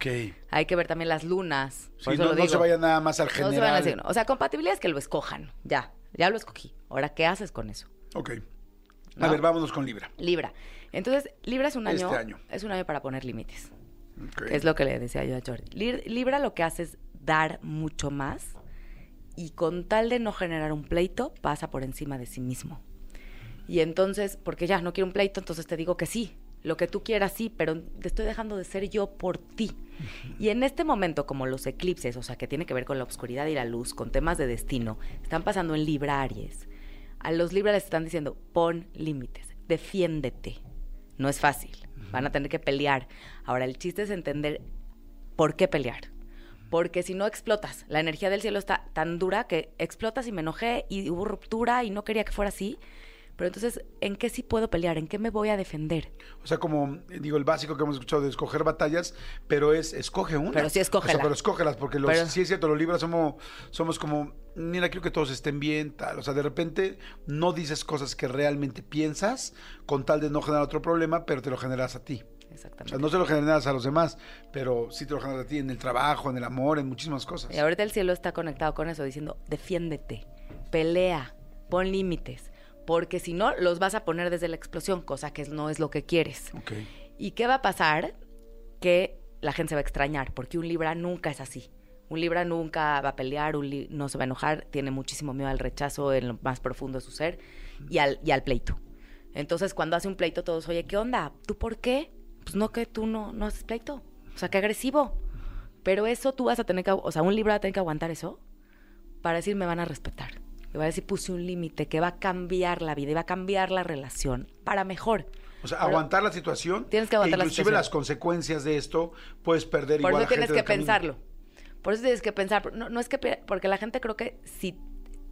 hay que ver también las lunas. Por Sí, eso no, lo no se vaya nada más al No general. se van a decir, no. O sea, compatibilidad es que lo escojan. Ya, ya lo escogí. Ahora, ¿qué haces con eso? Ok. A ¿No? ver, vámonos con Libra. Libra. Entonces, Libra es un año, Este año. es un año para poner límites. Ok. Es lo que le decía yo a Jordi. Libra lo que hace es dar mucho más y con tal de no generar un pleito, pasa por encima de sí mismo. Y entonces, porque ya no quiero un pleito, entonces te digo que sí. Lo que tú quieras, sí, pero te estoy dejando de ser yo por ti. Y en este momento, como los eclipses, o sea, que tiene que ver con la oscuridad y la luz, con temas de destino, están pasando en Libra Aries. A los Libra les están diciendo, pon límites, defiéndete. No es fácil. Van a tener que pelear. Ahora, el chiste es entender por qué pelear. Porque si no explotas, la energía del cielo está tan dura que explotas y me enojé y hubo ruptura y no quería que fuera así. Pero entonces, ¿en qué sí puedo pelear? ¿En qué me voy a defender? O sea, como digo, el básico que hemos escuchado de escoger batallas, pero es escoge una. Pero sí, escógela. O sea, pero escógelas, porque los, Pero- sí es cierto, los libros somos, somos como, mira, quiero que todos estén bien, tal. O sea, de repente no dices cosas que realmente piensas con tal de no generar otro problema, pero te lo generas a ti. O Exactamente. sea, no se lo generas a los demás, pero sí te lo generas a ti en el trabajo, en el amor, en muchísimas cosas. Y ahorita el cielo está conectado con eso, diciendo, defiéndete, pelea, pon límites, porque si no, los vas a poner desde la explosión, cosa que no es lo que quieres. ¿Y qué va a pasar? Que la gente se va a extrañar, porque un Libra nunca es así. Un Libra nunca va a pelear, un li- no se va a enojar, tiene muchísimo miedo al rechazo en lo más profundo de su ser y al, y al pleito. Entonces, cuando hace un pleito, todos, oye, ¿qué onda? ¿Tú por qué? Pues no que tú no, no haces pleito. O sea, qué agresivo. Pero eso tú vas a tener que, o sea, un Libra va a tener que aguantar eso para decir, me van a respetar. Que va a decir, puse un límite, que va a cambiar la vida y va a cambiar la relación para mejor. O sea, Pero- aguantar la situación. Tienes que aguantar e la inclusive situación. las consecuencias de esto, puedes perder Por igual eso a tienes gente que camino. pensarlo. Por eso tienes que pensar. No, no es que... Porque la gente creo que si,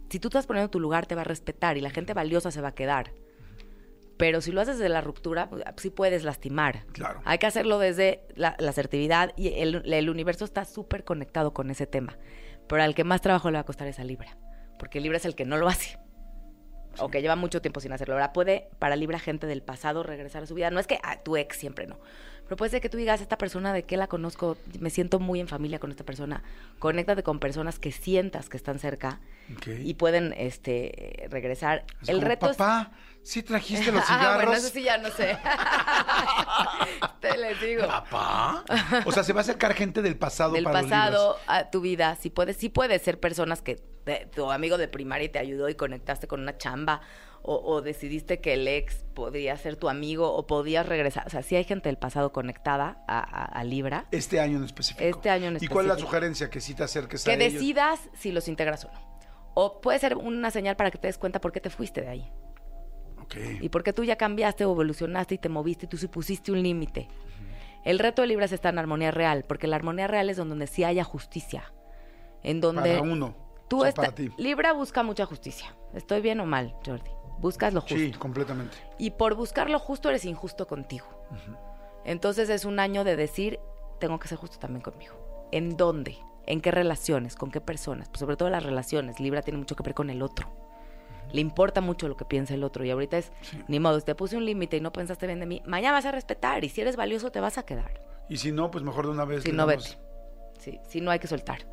si tú estás poniendo tu lugar, te va a respetar y la gente valiosa se va a quedar. Pero si lo haces desde la ruptura, pues, sí puedes lastimar. Claro. Hay que hacerlo desde la, la asertividad y el, el universo está súper conectado con ese tema. Pero al que más trabajo le va a costar es a Libra. Porque Libra es el que no lo hace. O que lleva mucho tiempo sin hacerlo. Ahora puede, para Libra, gente del pasado regresar a su vida. No es que ah, tu ex siempre no. Pero puede ser que tú digas, esta persona de que la conozco, me siento muy en familia con esta persona. Conéctate con personas que sientas que están cerca y pueden este, regresar. Es el como, reto es ¿sí trajiste los *laughs* Ah, cigarros? bueno, eso sí ya no sé. *laughs* Te les digo. ¿Papá? O sea, se va a acercar gente del pasado Del para los pasado a tu vida, sí puedes, sí puedes ser personas que te- tu amigo de primaria te ayudó y conectaste con una chamba, o, o decidiste que el ex podría ser tu amigo, o podías regresar. O sea, sí hay gente del pasado conectada a, a- a Libra. Este año en específico. Este año en ¿Y cuál es la específico. sugerencia? Que sí te acerques a Que decidas si los integras o no. O puede ser una señal para que te des cuenta por qué te fuiste de ahí. Y porque tú ya cambiaste o evolucionaste y te moviste y tú sí pusiste un límite. El reto de Libra es estar en armonía real, porque la armonía real es donde sí haya justicia. En donde Para uno. tú o sea, estás. para ti. Libra busca mucha justicia. ¿Estoy bien o mal, Jordi? Buscas lo justo. Sí, completamente. Y por buscar lo justo eres injusto contigo. Entonces es un año de decir, tengo que ser justo también conmigo. ¿En dónde? ¿En qué relaciones? ¿Con qué personas? Pues sobre todo las relaciones. Libra tiene mucho que ver con el otro. Le importa mucho lo que piensa el otro. Y ahorita es, ni modo, te puse un límite y no pensaste bien de mí. Mañana vas a respetar. Y si eres valioso, te vas a quedar. Y si no, pues mejor de una vez. Si no, vete. Sí, si no hay que soltar.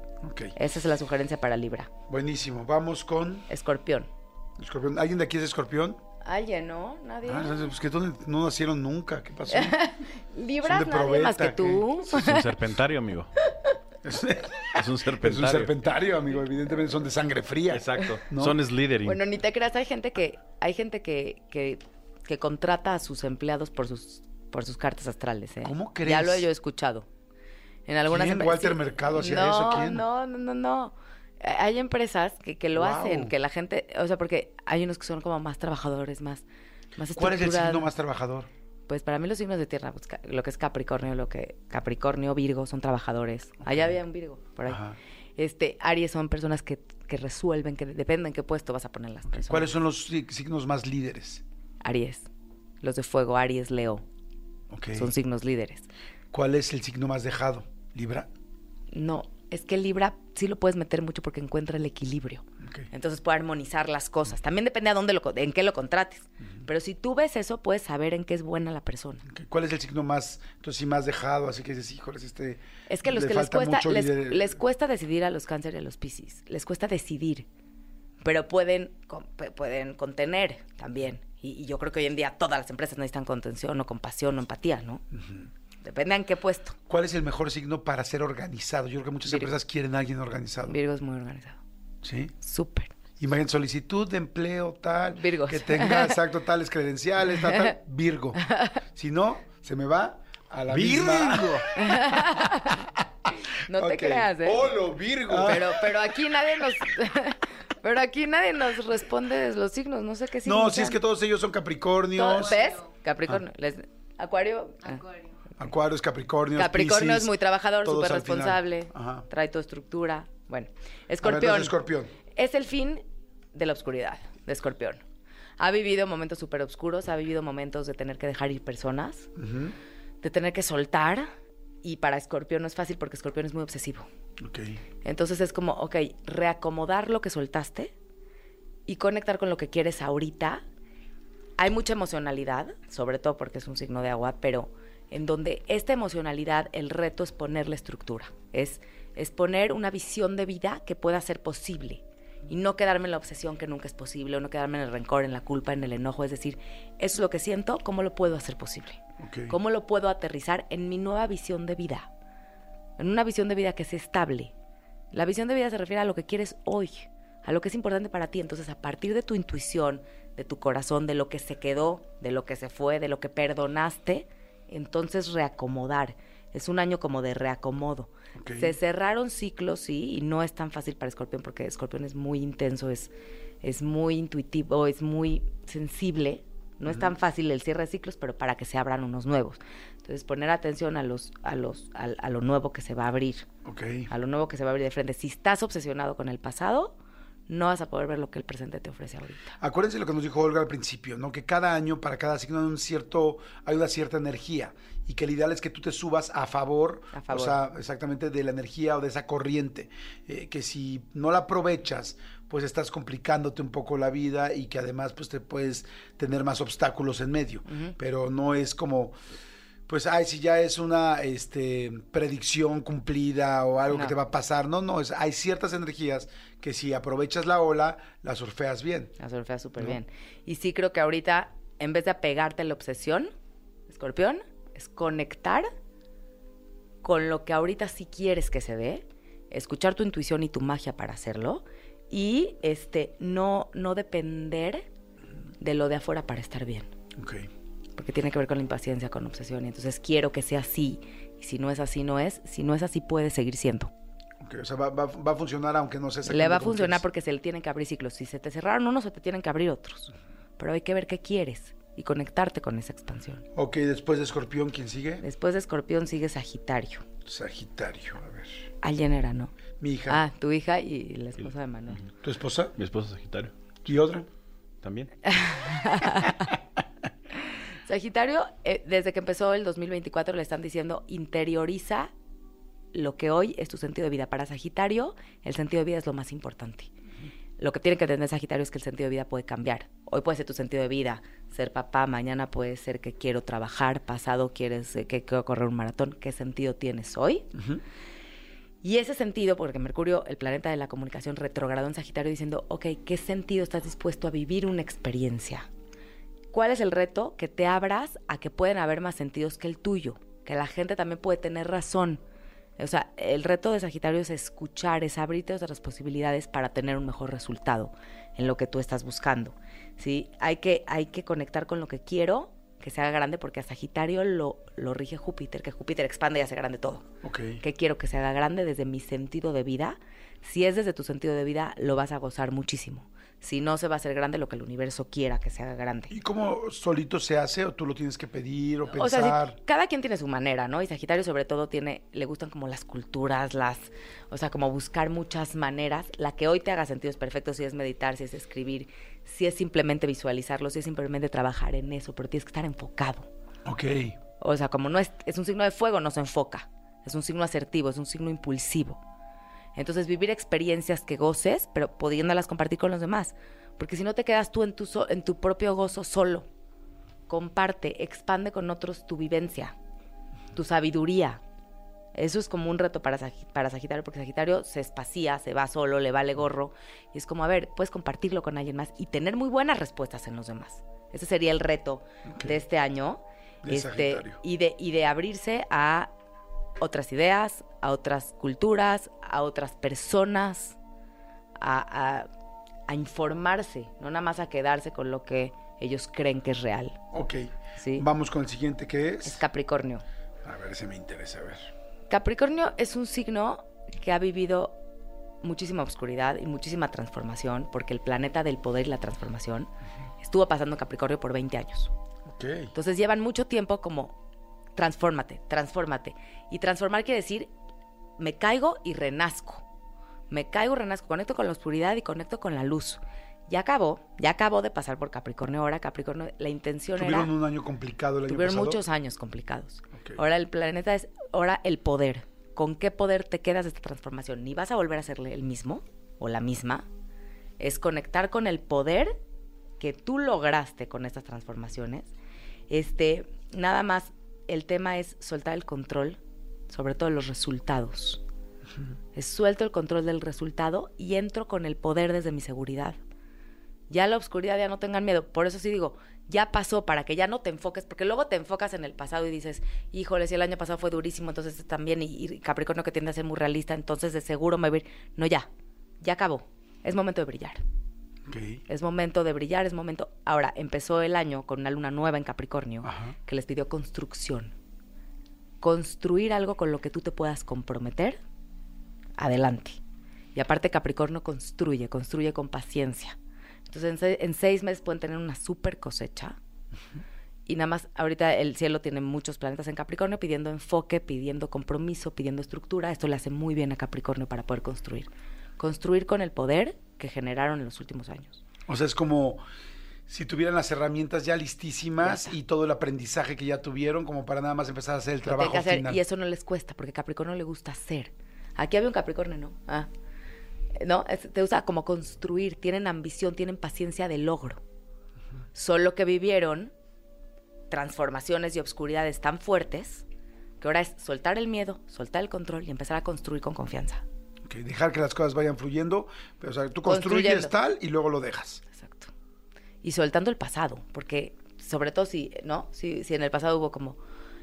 Esa es la sugerencia para Libra. Buenísimo. Vamos con Escorpión. Escorpión. ¿Alguien de aquí es escorpión? Alguien, ¿no? Nadie. Ah, pues que no, no nacieron nunca. ¿Qué pasó? *laughs* Libra, son de nadie más que tú. Es un serpentario, amigo. *laughs* es, *laughs* Es un es serpentario. un serpentario, amigo. Evidentemente son de sangre fría. Exacto. ¿No? Son Slytherin. Bueno, ni te creas, hay gente que, hay gente que, que, que contrata a sus empleados por sus, por sus cartas astrales, ¿eh? ¿Cómo Ya crees? lo he yo escuchado. En algunas ¿Quién? empre- ¿Walter Mercado hacía no, eso? ¿Quién? No, no, no, no. Hay empresas que, que lo hacen, que la gente, o sea, porque hay unos que son como más trabajadores, más, más ¿Cuál es el signo más trabajador? Pues para mí los signos de tierra, pues, lo que es Capricornio, lo que Capricornio, Virgo son trabajadores. Allá había un Virgo por ahí. Ajá. Este, Aries son personas que, que resuelven, que dependen en qué puesto vas a poner las personas. ¿Cuáles son los sig- signos más líderes? Aries. Los de fuego, Aries, Leo, Ok. son signos líderes. ¿Cuál es el signo más dejado? ¿Libra? No, es que Libra sí lo puedes meter mucho porque encuentra el equilibrio. Entonces puede armonizar las cosas. También depende a dónde lo, en qué lo contrates. Pero si tú ves eso, puedes saber en qué es buena la persona. ¿Cuál es el signo más, entonces sí, más dejado? Así que dices, híjoles, este... Es que los le que les cuesta, les, les cuesta decidir a los cáncer y a los piscis. Les cuesta decidir. Pero pueden, con- pueden contener también. Y, y yo creo que hoy en día todas las empresas necesitan contención o compasión o empatía, ¿no? Depende en qué puesto. ¿Cuál es el mejor signo para ser organizado? Yo creo que muchas Virgo. empresas quieren a alguien organizado. Virgo es muy organizado. ¿Sí? Súper. Imagínate, solicitud de empleo tal. Virgos. Que tenga, *laughs* exacto, tales credenciales, tal, tal. Virgo. *laughs* Si no, se me va a la misma. *laughs* No te creas, ¿eh? Holo, Virgo. Pero, pero aquí nadie nos... pero aquí nadie nos responde los signos. No sé qué signos no, si es que todos ellos son Capricornios. ¿Ves? Capricornio. Ah. Les- Acuario. Ah. Acuarios, Capricornio. Capricornio es muy trabajador, súper responsable, trae tu estructura. Bueno, ver, Escorpión. Es el fin de la oscuridad de Escorpión. Ha vivido momentos súper oscuros, ha vivido momentos de tener que dejar ir personas, de tener que soltar. Y para Escorpión no es fácil porque Escorpión es muy obsesivo. Ok. Entonces es como, ok, reacomodar lo que soltaste y conectar con lo que quieres ahorita. Hay mucha emocionalidad, sobre todo porque es un signo de agua, pero en donde esta emocionalidad, el reto es ponerle estructura, es, es poner una visión de vida que pueda ser posible y no quedarme en la obsesión que nunca es posible, o no quedarme en el rencor, en la culpa, en el enojo, es decir, eso es lo que siento, ¿cómo lo puedo hacer posible? ¿Cómo lo puedo aterrizar en mi nueva visión de vida? En una visión de vida que sea estable. La visión de vida se refiere a lo que quieres hoy, a lo que es importante para ti. Entonces, a partir de tu intuición, de tu corazón, de lo que se quedó, de lo que se fue, de lo que perdonaste, entonces reacomodar. Es un año como de reacomodo. Se cerraron ciclos, sí, y no es tan fácil para Escorpión porque Escorpión es muy intenso, es, es muy intuitivo, es muy sensible. No es tan fácil el cierre de ciclos, pero para que se abran unos nuevos. Entonces, poner atención a los, a los, a, lo nuevo que se va a abrir, a lo nuevo que se va a abrir de frente. Si estás obsesionado con el pasado, no vas a poder ver lo que el presente te ofrece ahorita. Acuérdense lo que nos dijo Olga al principio, ¿no? Que cada año, para cada signo hay un cierto, hay una cierta energía. Y que el ideal es que tú te subas a favor, A favor. o sea, exactamente de la energía o de esa corriente. Eh, que si no la aprovechas, pues estás complicándote un poco la vida y que además pues te puedes tener más obstáculos en medio. Pero no es como pues, ay, si ya es una este, predicción cumplida o algo No. que te va a pasar. No, no, es, hay ciertas energías que si aprovechas la ola, la surfeas bien. La surfea súper ¿No? bien. Y sí creo que ahorita, en vez de apegarte a la obsesión, escorpión, es conectar con lo que ahorita sí quieres que se dé, escuchar tu intuición y tu magia para hacerlo, y este, no, no depender de lo de afuera para estar bien. Porque tiene que ver con la impaciencia, con obsesión. Y entonces quiero que sea así. Y si no es así, no es. Si no es así, puede seguir siendo. Ok, O sea, va, va- va a funcionar aunque no sea Le va a funcionar porque se le tienen que abrir ciclos. Si se te cerraron unos, se te tienen que abrir otros. Pero hay que ver qué quieres y conectarte con esa expansión. Ok, después de Escorpión, ¿quién sigue? Después de Escorpión sigue Sagitario. Sagitario, a ver. Alguien era, ¿no? Mi hija. Ah, tu hija y la esposa de Manuel. ¿Tu esposa? Mi esposo es Sagitario. ¿Y otra? También. *laughs* Sagitario, eh, desde que empezó el 2024 le están diciendo interioriza lo que hoy es tu sentido de vida. Para Sagitario, el sentido de vida es lo más importante. Lo que tiene que entender Sagitario es que el sentido de vida puede cambiar. Hoy puede ser tu sentido de vida, ser papá, mañana puede ser que quiero trabajar, pasado quieres eh, que quiero correr un maratón. ¿Qué sentido tienes hoy? Y ese sentido, porque Mercurio, el planeta de la comunicación, retrogradó en Sagitario diciendo, ok, ¿qué sentido estás dispuesto a vivir una experiencia? ¿Cuál es el reto? Que te abras a que pueden haber más sentidos que el tuyo, que la gente también puede tener razón. O sea, el reto de Sagitario es escuchar, es abrirte otras posibilidades para tener un mejor resultado en lo que tú estás buscando. ¿sí? Hay, que, hay que conectar con lo que quiero, que se haga grande, porque a Sagitario lo, lo rige Júpiter, que Júpiter expande y hace grande todo que quiero que se haga grande desde mi sentido de vida. Si es desde tu sentido de vida, lo vas a gozar muchísimo. Si no, se va a hacer grande lo que el universo quiera que se haga grande. ¿Y cómo solito se hace o tú lo tienes que pedir o O pensar? sea, cada quien tiene su manera, ¿no? Y Sagitario sobre todo tiene, le gustan como las culturas, las, o sea, como buscar muchas maneras. La que hoy te haga sentido es perfecto, si es meditar, si es escribir, si es simplemente visualizarlo, si es simplemente trabajar en eso, pero tienes que estar enfocado. Ok. O sea, como no es, es un signo de fuego, no se enfoca. Es un signo asertivo, es un signo impulsivo. Entonces, vivir experiencias que goces, pero pudiéndolas compartir con los demás. Porque si no te quedas tú en tu, so- en tu propio gozo solo. Comparte, expande con otros tu vivencia, tu sabiduría. Eso es como un reto para, para Sagitario, porque Sagitario se espacía, se va solo, le vale gorro. Y es como, a ver, puedes compartirlo con alguien más y tener muy buenas respuestas en los demás. Ese sería el reto de este año. De este, y, de, y de abrirse a otras ideas, a otras culturas, a otras personas, a, a- a informarse, no nada más a quedarse con lo que ellos creen que es real. Ok. ¿sí? Vamos con el siguiente que Es es. Capricornio. A ver, ese me interesa, a ver. Capricornio es un signo que ha vivido muchísima oscuridad y muchísima transformación, porque el planeta del poder y la transformación estuvo pasando Capricornio por 20 años. Ok. Entonces llevan mucho tiempo como transfórmate, transfórmate. Y transformar quiere decir me caigo y renazco. Me caigo, renazco, conecto con la oscuridad y conecto con la luz. Ya acabó, ya acabó de pasar por Capricornio. Ahora Capricornio, la intención Tuvieron era... un año complicado el año Tuvieron pasado. muchos años complicados. Ahora el planeta es, ahora el poder. ¿Con qué poder te quedas de esta transformación? Ni vas a volver a ser el mismo o la misma. Es conectar con el poder que tú lograste con estas transformaciones. Este, nada más, el tema es soltar el control, sobre todo los resultados. Es suelto el control del resultado y entro con el poder desde mi seguridad ya la oscuridad, ya no tengan miedo. Por eso sí digo, ya pasó para que ya no te enfoques, porque luego te enfocas en el pasado y dices, híjole, si el año pasado fue durísimo, entonces este también, y, y Capricornio que tiende a ser muy realista, entonces de seguro me voy a ir. No, ya, ya acabó. Es momento de brillar. Es momento de brillar, es momento. Ahora, empezó el año con una luna nueva en Capricornio Ajá. que les pidió construcción. Construir algo con lo que tú te puedas comprometer, adelante. Y aparte Capricornio construye, construye con paciencia. Entonces en seis meses pueden tener una super cosecha. Y nada más, ahorita el cielo tiene muchos planetas en Capricornio pidiendo enfoque, pidiendo compromiso, pidiendo estructura. Esto le hace muy bien a Capricornio para poder construir. Construir con el poder que generaron en los últimos años. O sea, es como si tuvieran las herramientas ya listísimas y todo el aprendizaje que ya tuvieron como para nada más empezar a hacer el Lo trabajo que hacer, final. y eso no les cuesta, porque Capricornio le gusta hacer. Aquí había un Capricornio, ¿no? Ah. ¿No? Es- te usa como construir, tienen ambición, tienen paciencia de logro. Solo que vivieron transformaciones y obscuridades tan fuertes que ahora es soltar el miedo, soltar el control y empezar a construir con confianza. Ok, dejar que las cosas vayan fluyendo, pero o sea, tú construyes tal y luego lo dejas. Exacto. Y soltando el pasado, porque sobre todo si, ¿no? Si, si en el pasado hubo como,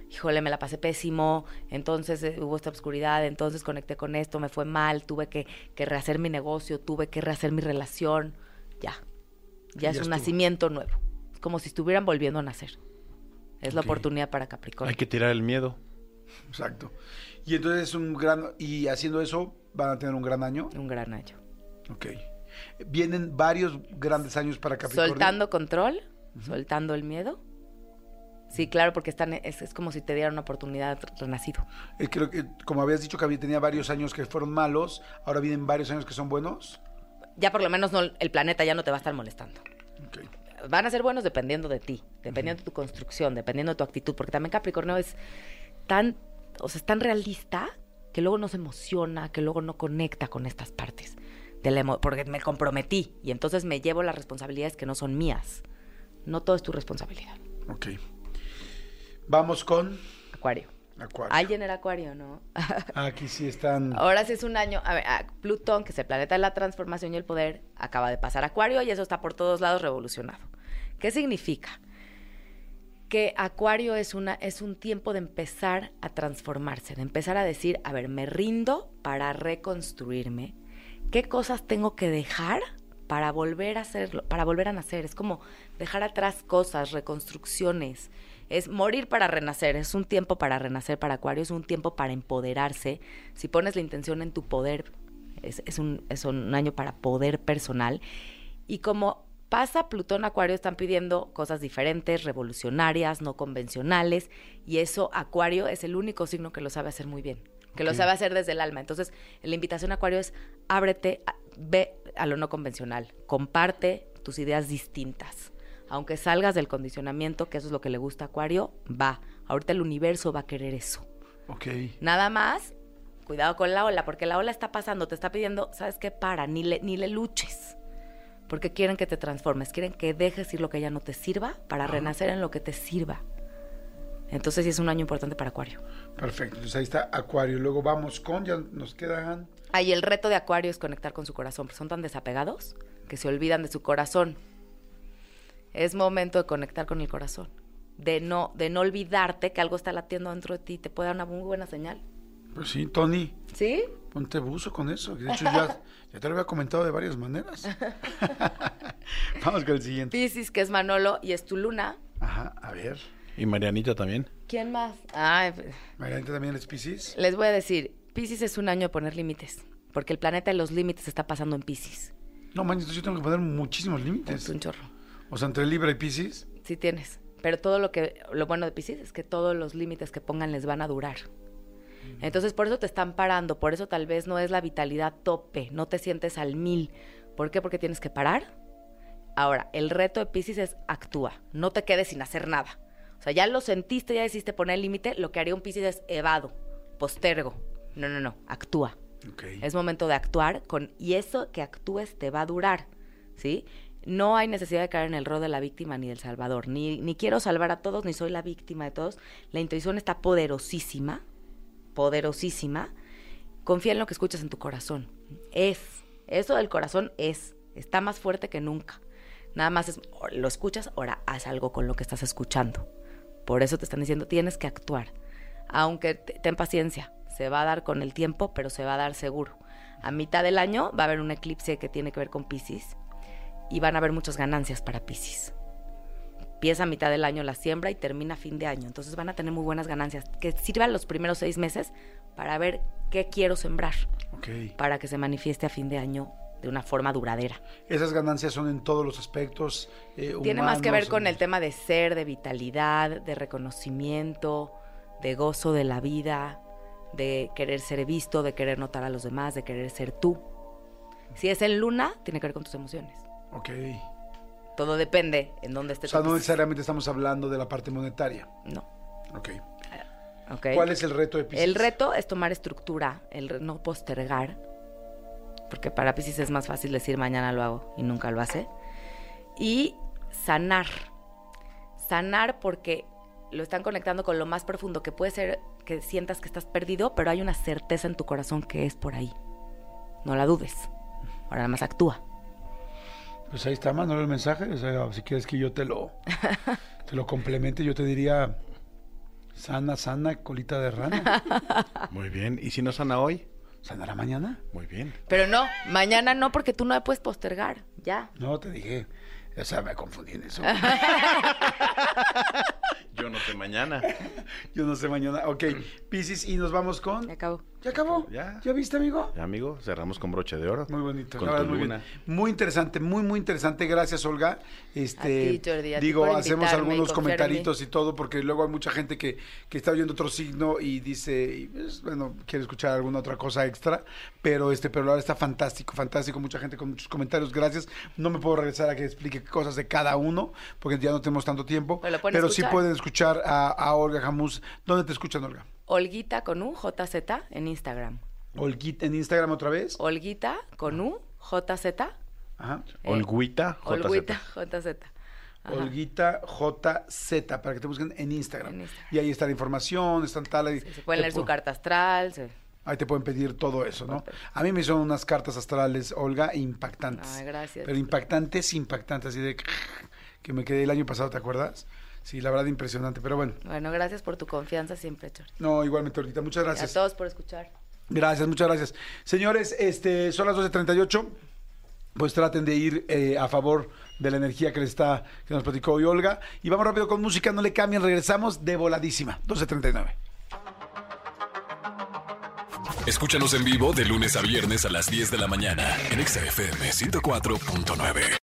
híjole, me la pasé pésimo, entonces eh, hubo esta oscuridad, entonces conecté con esto, me fue mal, tuve que, que rehacer mi negocio, tuve que rehacer mi relación, ya. Ya Ya es un estuvo. nacimiento nuevo. Es como si estuvieran volviendo a nacer. Es la oportunidad para Capricornio. Hay que tirar el miedo. Exacto. Y entonces es un gran y haciendo eso van a tener un gran año. Un gran año. Ok. Vienen varios grandes años para Capricornio. Soltando control, soltando el miedo. Sí, claro, porque están, es, es como si te dieran una oportunidad renacido. Eh, creo que como habías dicho que había, tenía varios años que fueron malos, ahora vienen varios años que son buenos. Ya por lo menos no, el planeta ya no te va a estar molestando. Ok. Van a ser buenos dependiendo de ti, dependiendo de tu construcción, dependiendo de tu actitud, porque también Capricornio es tan, o sea, es tan realista que luego no se emociona, que luego no conecta con estas partes. De la porque me comprometí y entonces me llevo las responsabilidades que no son mías. No todo es tu responsabilidad. Ok. Vamos con Acuario. Acuario. Alguien era Acuario, ¿no? *laughs* Aquí sí están. Ahora sí es un año. A ver, a Plutón, que es el planeta de la transformación y el poder, acaba de pasar a Acuario y eso está por todos lados revolucionado. ¿Qué significa? Que Acuario es, una, es un tiempo de empezar a transformarse, de empezar a decir, a ver, me rindo para reconstruirme. ¿Qué cosas tengo que dejar para volver a hacerlo, para volver a nacer? Es como dejar atrás cosas, reconstrucciones. Es morir para renacer, es un tiempo para renacer para Acuario, es un tiempo para empoderarse. Si pones la intención en tu poder, es, un, es un año para poder personal. Y como pasa Plutón Acuario, están pidiendo cosas diferentes, revolucionarias, no convencionales, y eso Acuario es el único signo que lo sabe hacer muy bien, que lo sabe hacer desde el alma. Entonces, la invitación a Acuario es ábrete, a- ve a lo no convencional, comparte tus ideas distintas. Aunque salgas del condicionamiento, que eso es lo que le gusta a Acuario, va. Ahorita el universo va a querer eso. Ok. Nada más, cuidado con la ola, porque la ola está pasando, te está pidiendo, ¿sabes qué? Para, ni le, ni le luches. Porque quieren que te transformes, quieren que dejes ir lo que ya no te sirva para renacer en lo que te sirva. Entonces sí es un año importante para Acuario. Perfecto. Entonces ahí está Acuario. Luego vamos con, ya nos quedan. Ahí el reto de Acuario es conectar con su corazón, porque son tan desapegados que se olvidan de su corazón. Es momento de conectar con el corazón, de no, de no olvidarte que algo está latiendo dentro de ti, te puede dar una muy buena señal. Pues sí, Tony, ¿Sí? ponte buzo con eso. De hecho, ya, ya te lo había comentado de varias maneras. *laughs* vamos con el siguiente. Piscis, que es Manolo, y es tu luna. Ajá, a ver. Y Marianita también. ¿Quién más? Ay, pues, Marianita también es Pisces. les voy a decir, Piscis es un año de poner límites, porque el planeta de los límites está pasando en Piscis. No manches, yo tengo que poner muchísimos Es límites. un chorro. O sea, entre Libra y Pisces. Sí tienes. Pero todo lo que, lo bueno de Pisces es que todos los límites que pongan les van a durar. Entonces, por eso te están parando, por eso tal vez no es la vitalidad tope, no te sientes al mil. ¿Por qué? Porque tienes que parar. Ahora, el reto de Pisces es actúa, no te quedes sin hacer nada. O sea, ya lo sentiste, ya decidiste poner el límite, lo que haría un Pisces es evado, postergo. No, no, no, actúa. Es momento de actuar con y eso que actúes te va a durar, ¿sí? No hay necesidad de caer en el rol de la víctima ni del salvador, ni, ni quiero salvar a todos, ni soy la víctima de todos. La intuición está poderosísima, poderosísima. Confía en lo que escuchas en tu corazón. Es, eso del corazón es, está más fuerte que nunca. Nada más es, lo escuchas, ahora haz algo con lo que estás escuchando. Por eso te están diciendo, tienes que actuar. Aunque te- ten paciencia, se va a dar con el tiempo, pero se va a dar seguro. A mitad del año va a haber un eclipse que tiene que ver con Pisces y van a haber muchas ganancias para Pisces. Empieza a mitad del año la siembra y termina a fin de año. Entonces van a tener muy buenas ganancias. Que sirvan los primeros seis meses para ver qué quiero sembrar, Ok. para que se manifieste a fin de año de una forma duradera. Esas ganancias son en todos los aspectos. eh, Tiene más que ver con el tema de ser, de vitalidad, de reconocimiento, de gozo de la vida, de querer ser visto, de querer notar a los demás, de querer ser tú. Si es en luna, tiene que ver con tus emociones. Ok. Todo depende en dónde O estés. sea, no necesariamente estamos hablando de la parte monetaria. No. Ok. ok. ¿Cuál es el reto de Pisces? El reto es tomar estructura, el no postergar, porque para Pisces es más fácil decir mañana lo hago y nunca lo hace. Y sanar. Sanar porque lo están conectando con lo más profundo, que puede ser que sientas que estás perdido, pero hay una certeza en tu corazón que es por ahí. No la dudes. Ahora nada más actúa. Pues ahí está, Manuel, el mensaje. O sea, si quieres que yo te lo, *laughs* te lo complemente, yo te diría sana, sana, colita de rana. *laughs* Muy bien. ¿Y si no sana hoy? ¿Sanará mañana? Muy bien. Pero no, mañana no, porque tú no me puedes postergar. Ya. No, te dije. O sea, me confundí en eso. *laughs* Yo no sé mañana. Yo no sé mañana. Ok, Pisces, y nos vamos con. Ya acabó. ¿Ya acabó? Ya. ¿Ya viste, amigo? Ya, amigo, cerramos con broche de oro. Muy bonito, Con tu verdad, muy luna. bien. Muy interesante, muy, muy interesante. Gracias, Olga. Este, A ti, Jordi, a ti digo, por hacemos y algunos mí. comentaritos y todo, porque luego hay mucha gente que, que está oyendo otro signo y dice, y, pues, bueno, quiere escuchar alguna otra cosa extra, pero este, pero la verdad está fantástico, fantástico. Mucha gente con muchos comentarios. Gracias. No me puedo regresar a que explique cosas de cada uno, porque ya no tenemos tanto tiempo. Pero sí pueden escuchar a, a Olga Jamús. ¿Dónde te escuchan, Olga? Olguita con U, JZ en Instagram. Olguita en Instagram otra vez. Olguita con U, JZ. Ajá. eh, Olguita, JZ. Olguita, JZ. Ajá. Olguita JZ, para que te busquen en Instagram. En Instagram. Y ahí está la información, están tal. ahí Sí, se pueden leer su carta astral. se- Ahí te pueden pedir todo eso, ¿no? A mí me hicieron unas cartas astrales, Olga, impactantes. Ay, gracias. Pero impactantes, impactantes, así de que me quedé el año pasado, ¿te acuerdas? Sí, la verdad impresionante, pero bueno. Bueno, gracias por tu confianza siempre, Chor. No, igualmente, Olguita, muchas Y a gracias. todos por escuchar. Gracias, muchas gracias. Señores, este, son las 12.38. Pues traten de ir eh, a favor de la energía que, le está, que nos platicó hoy Olga. Y vamos rápido con música, no le cambien, regresamos de voladísima. 12.39. Escúchanos en vivo de lunes a viernes a las 10 de la mañana en Exa FM 104.9.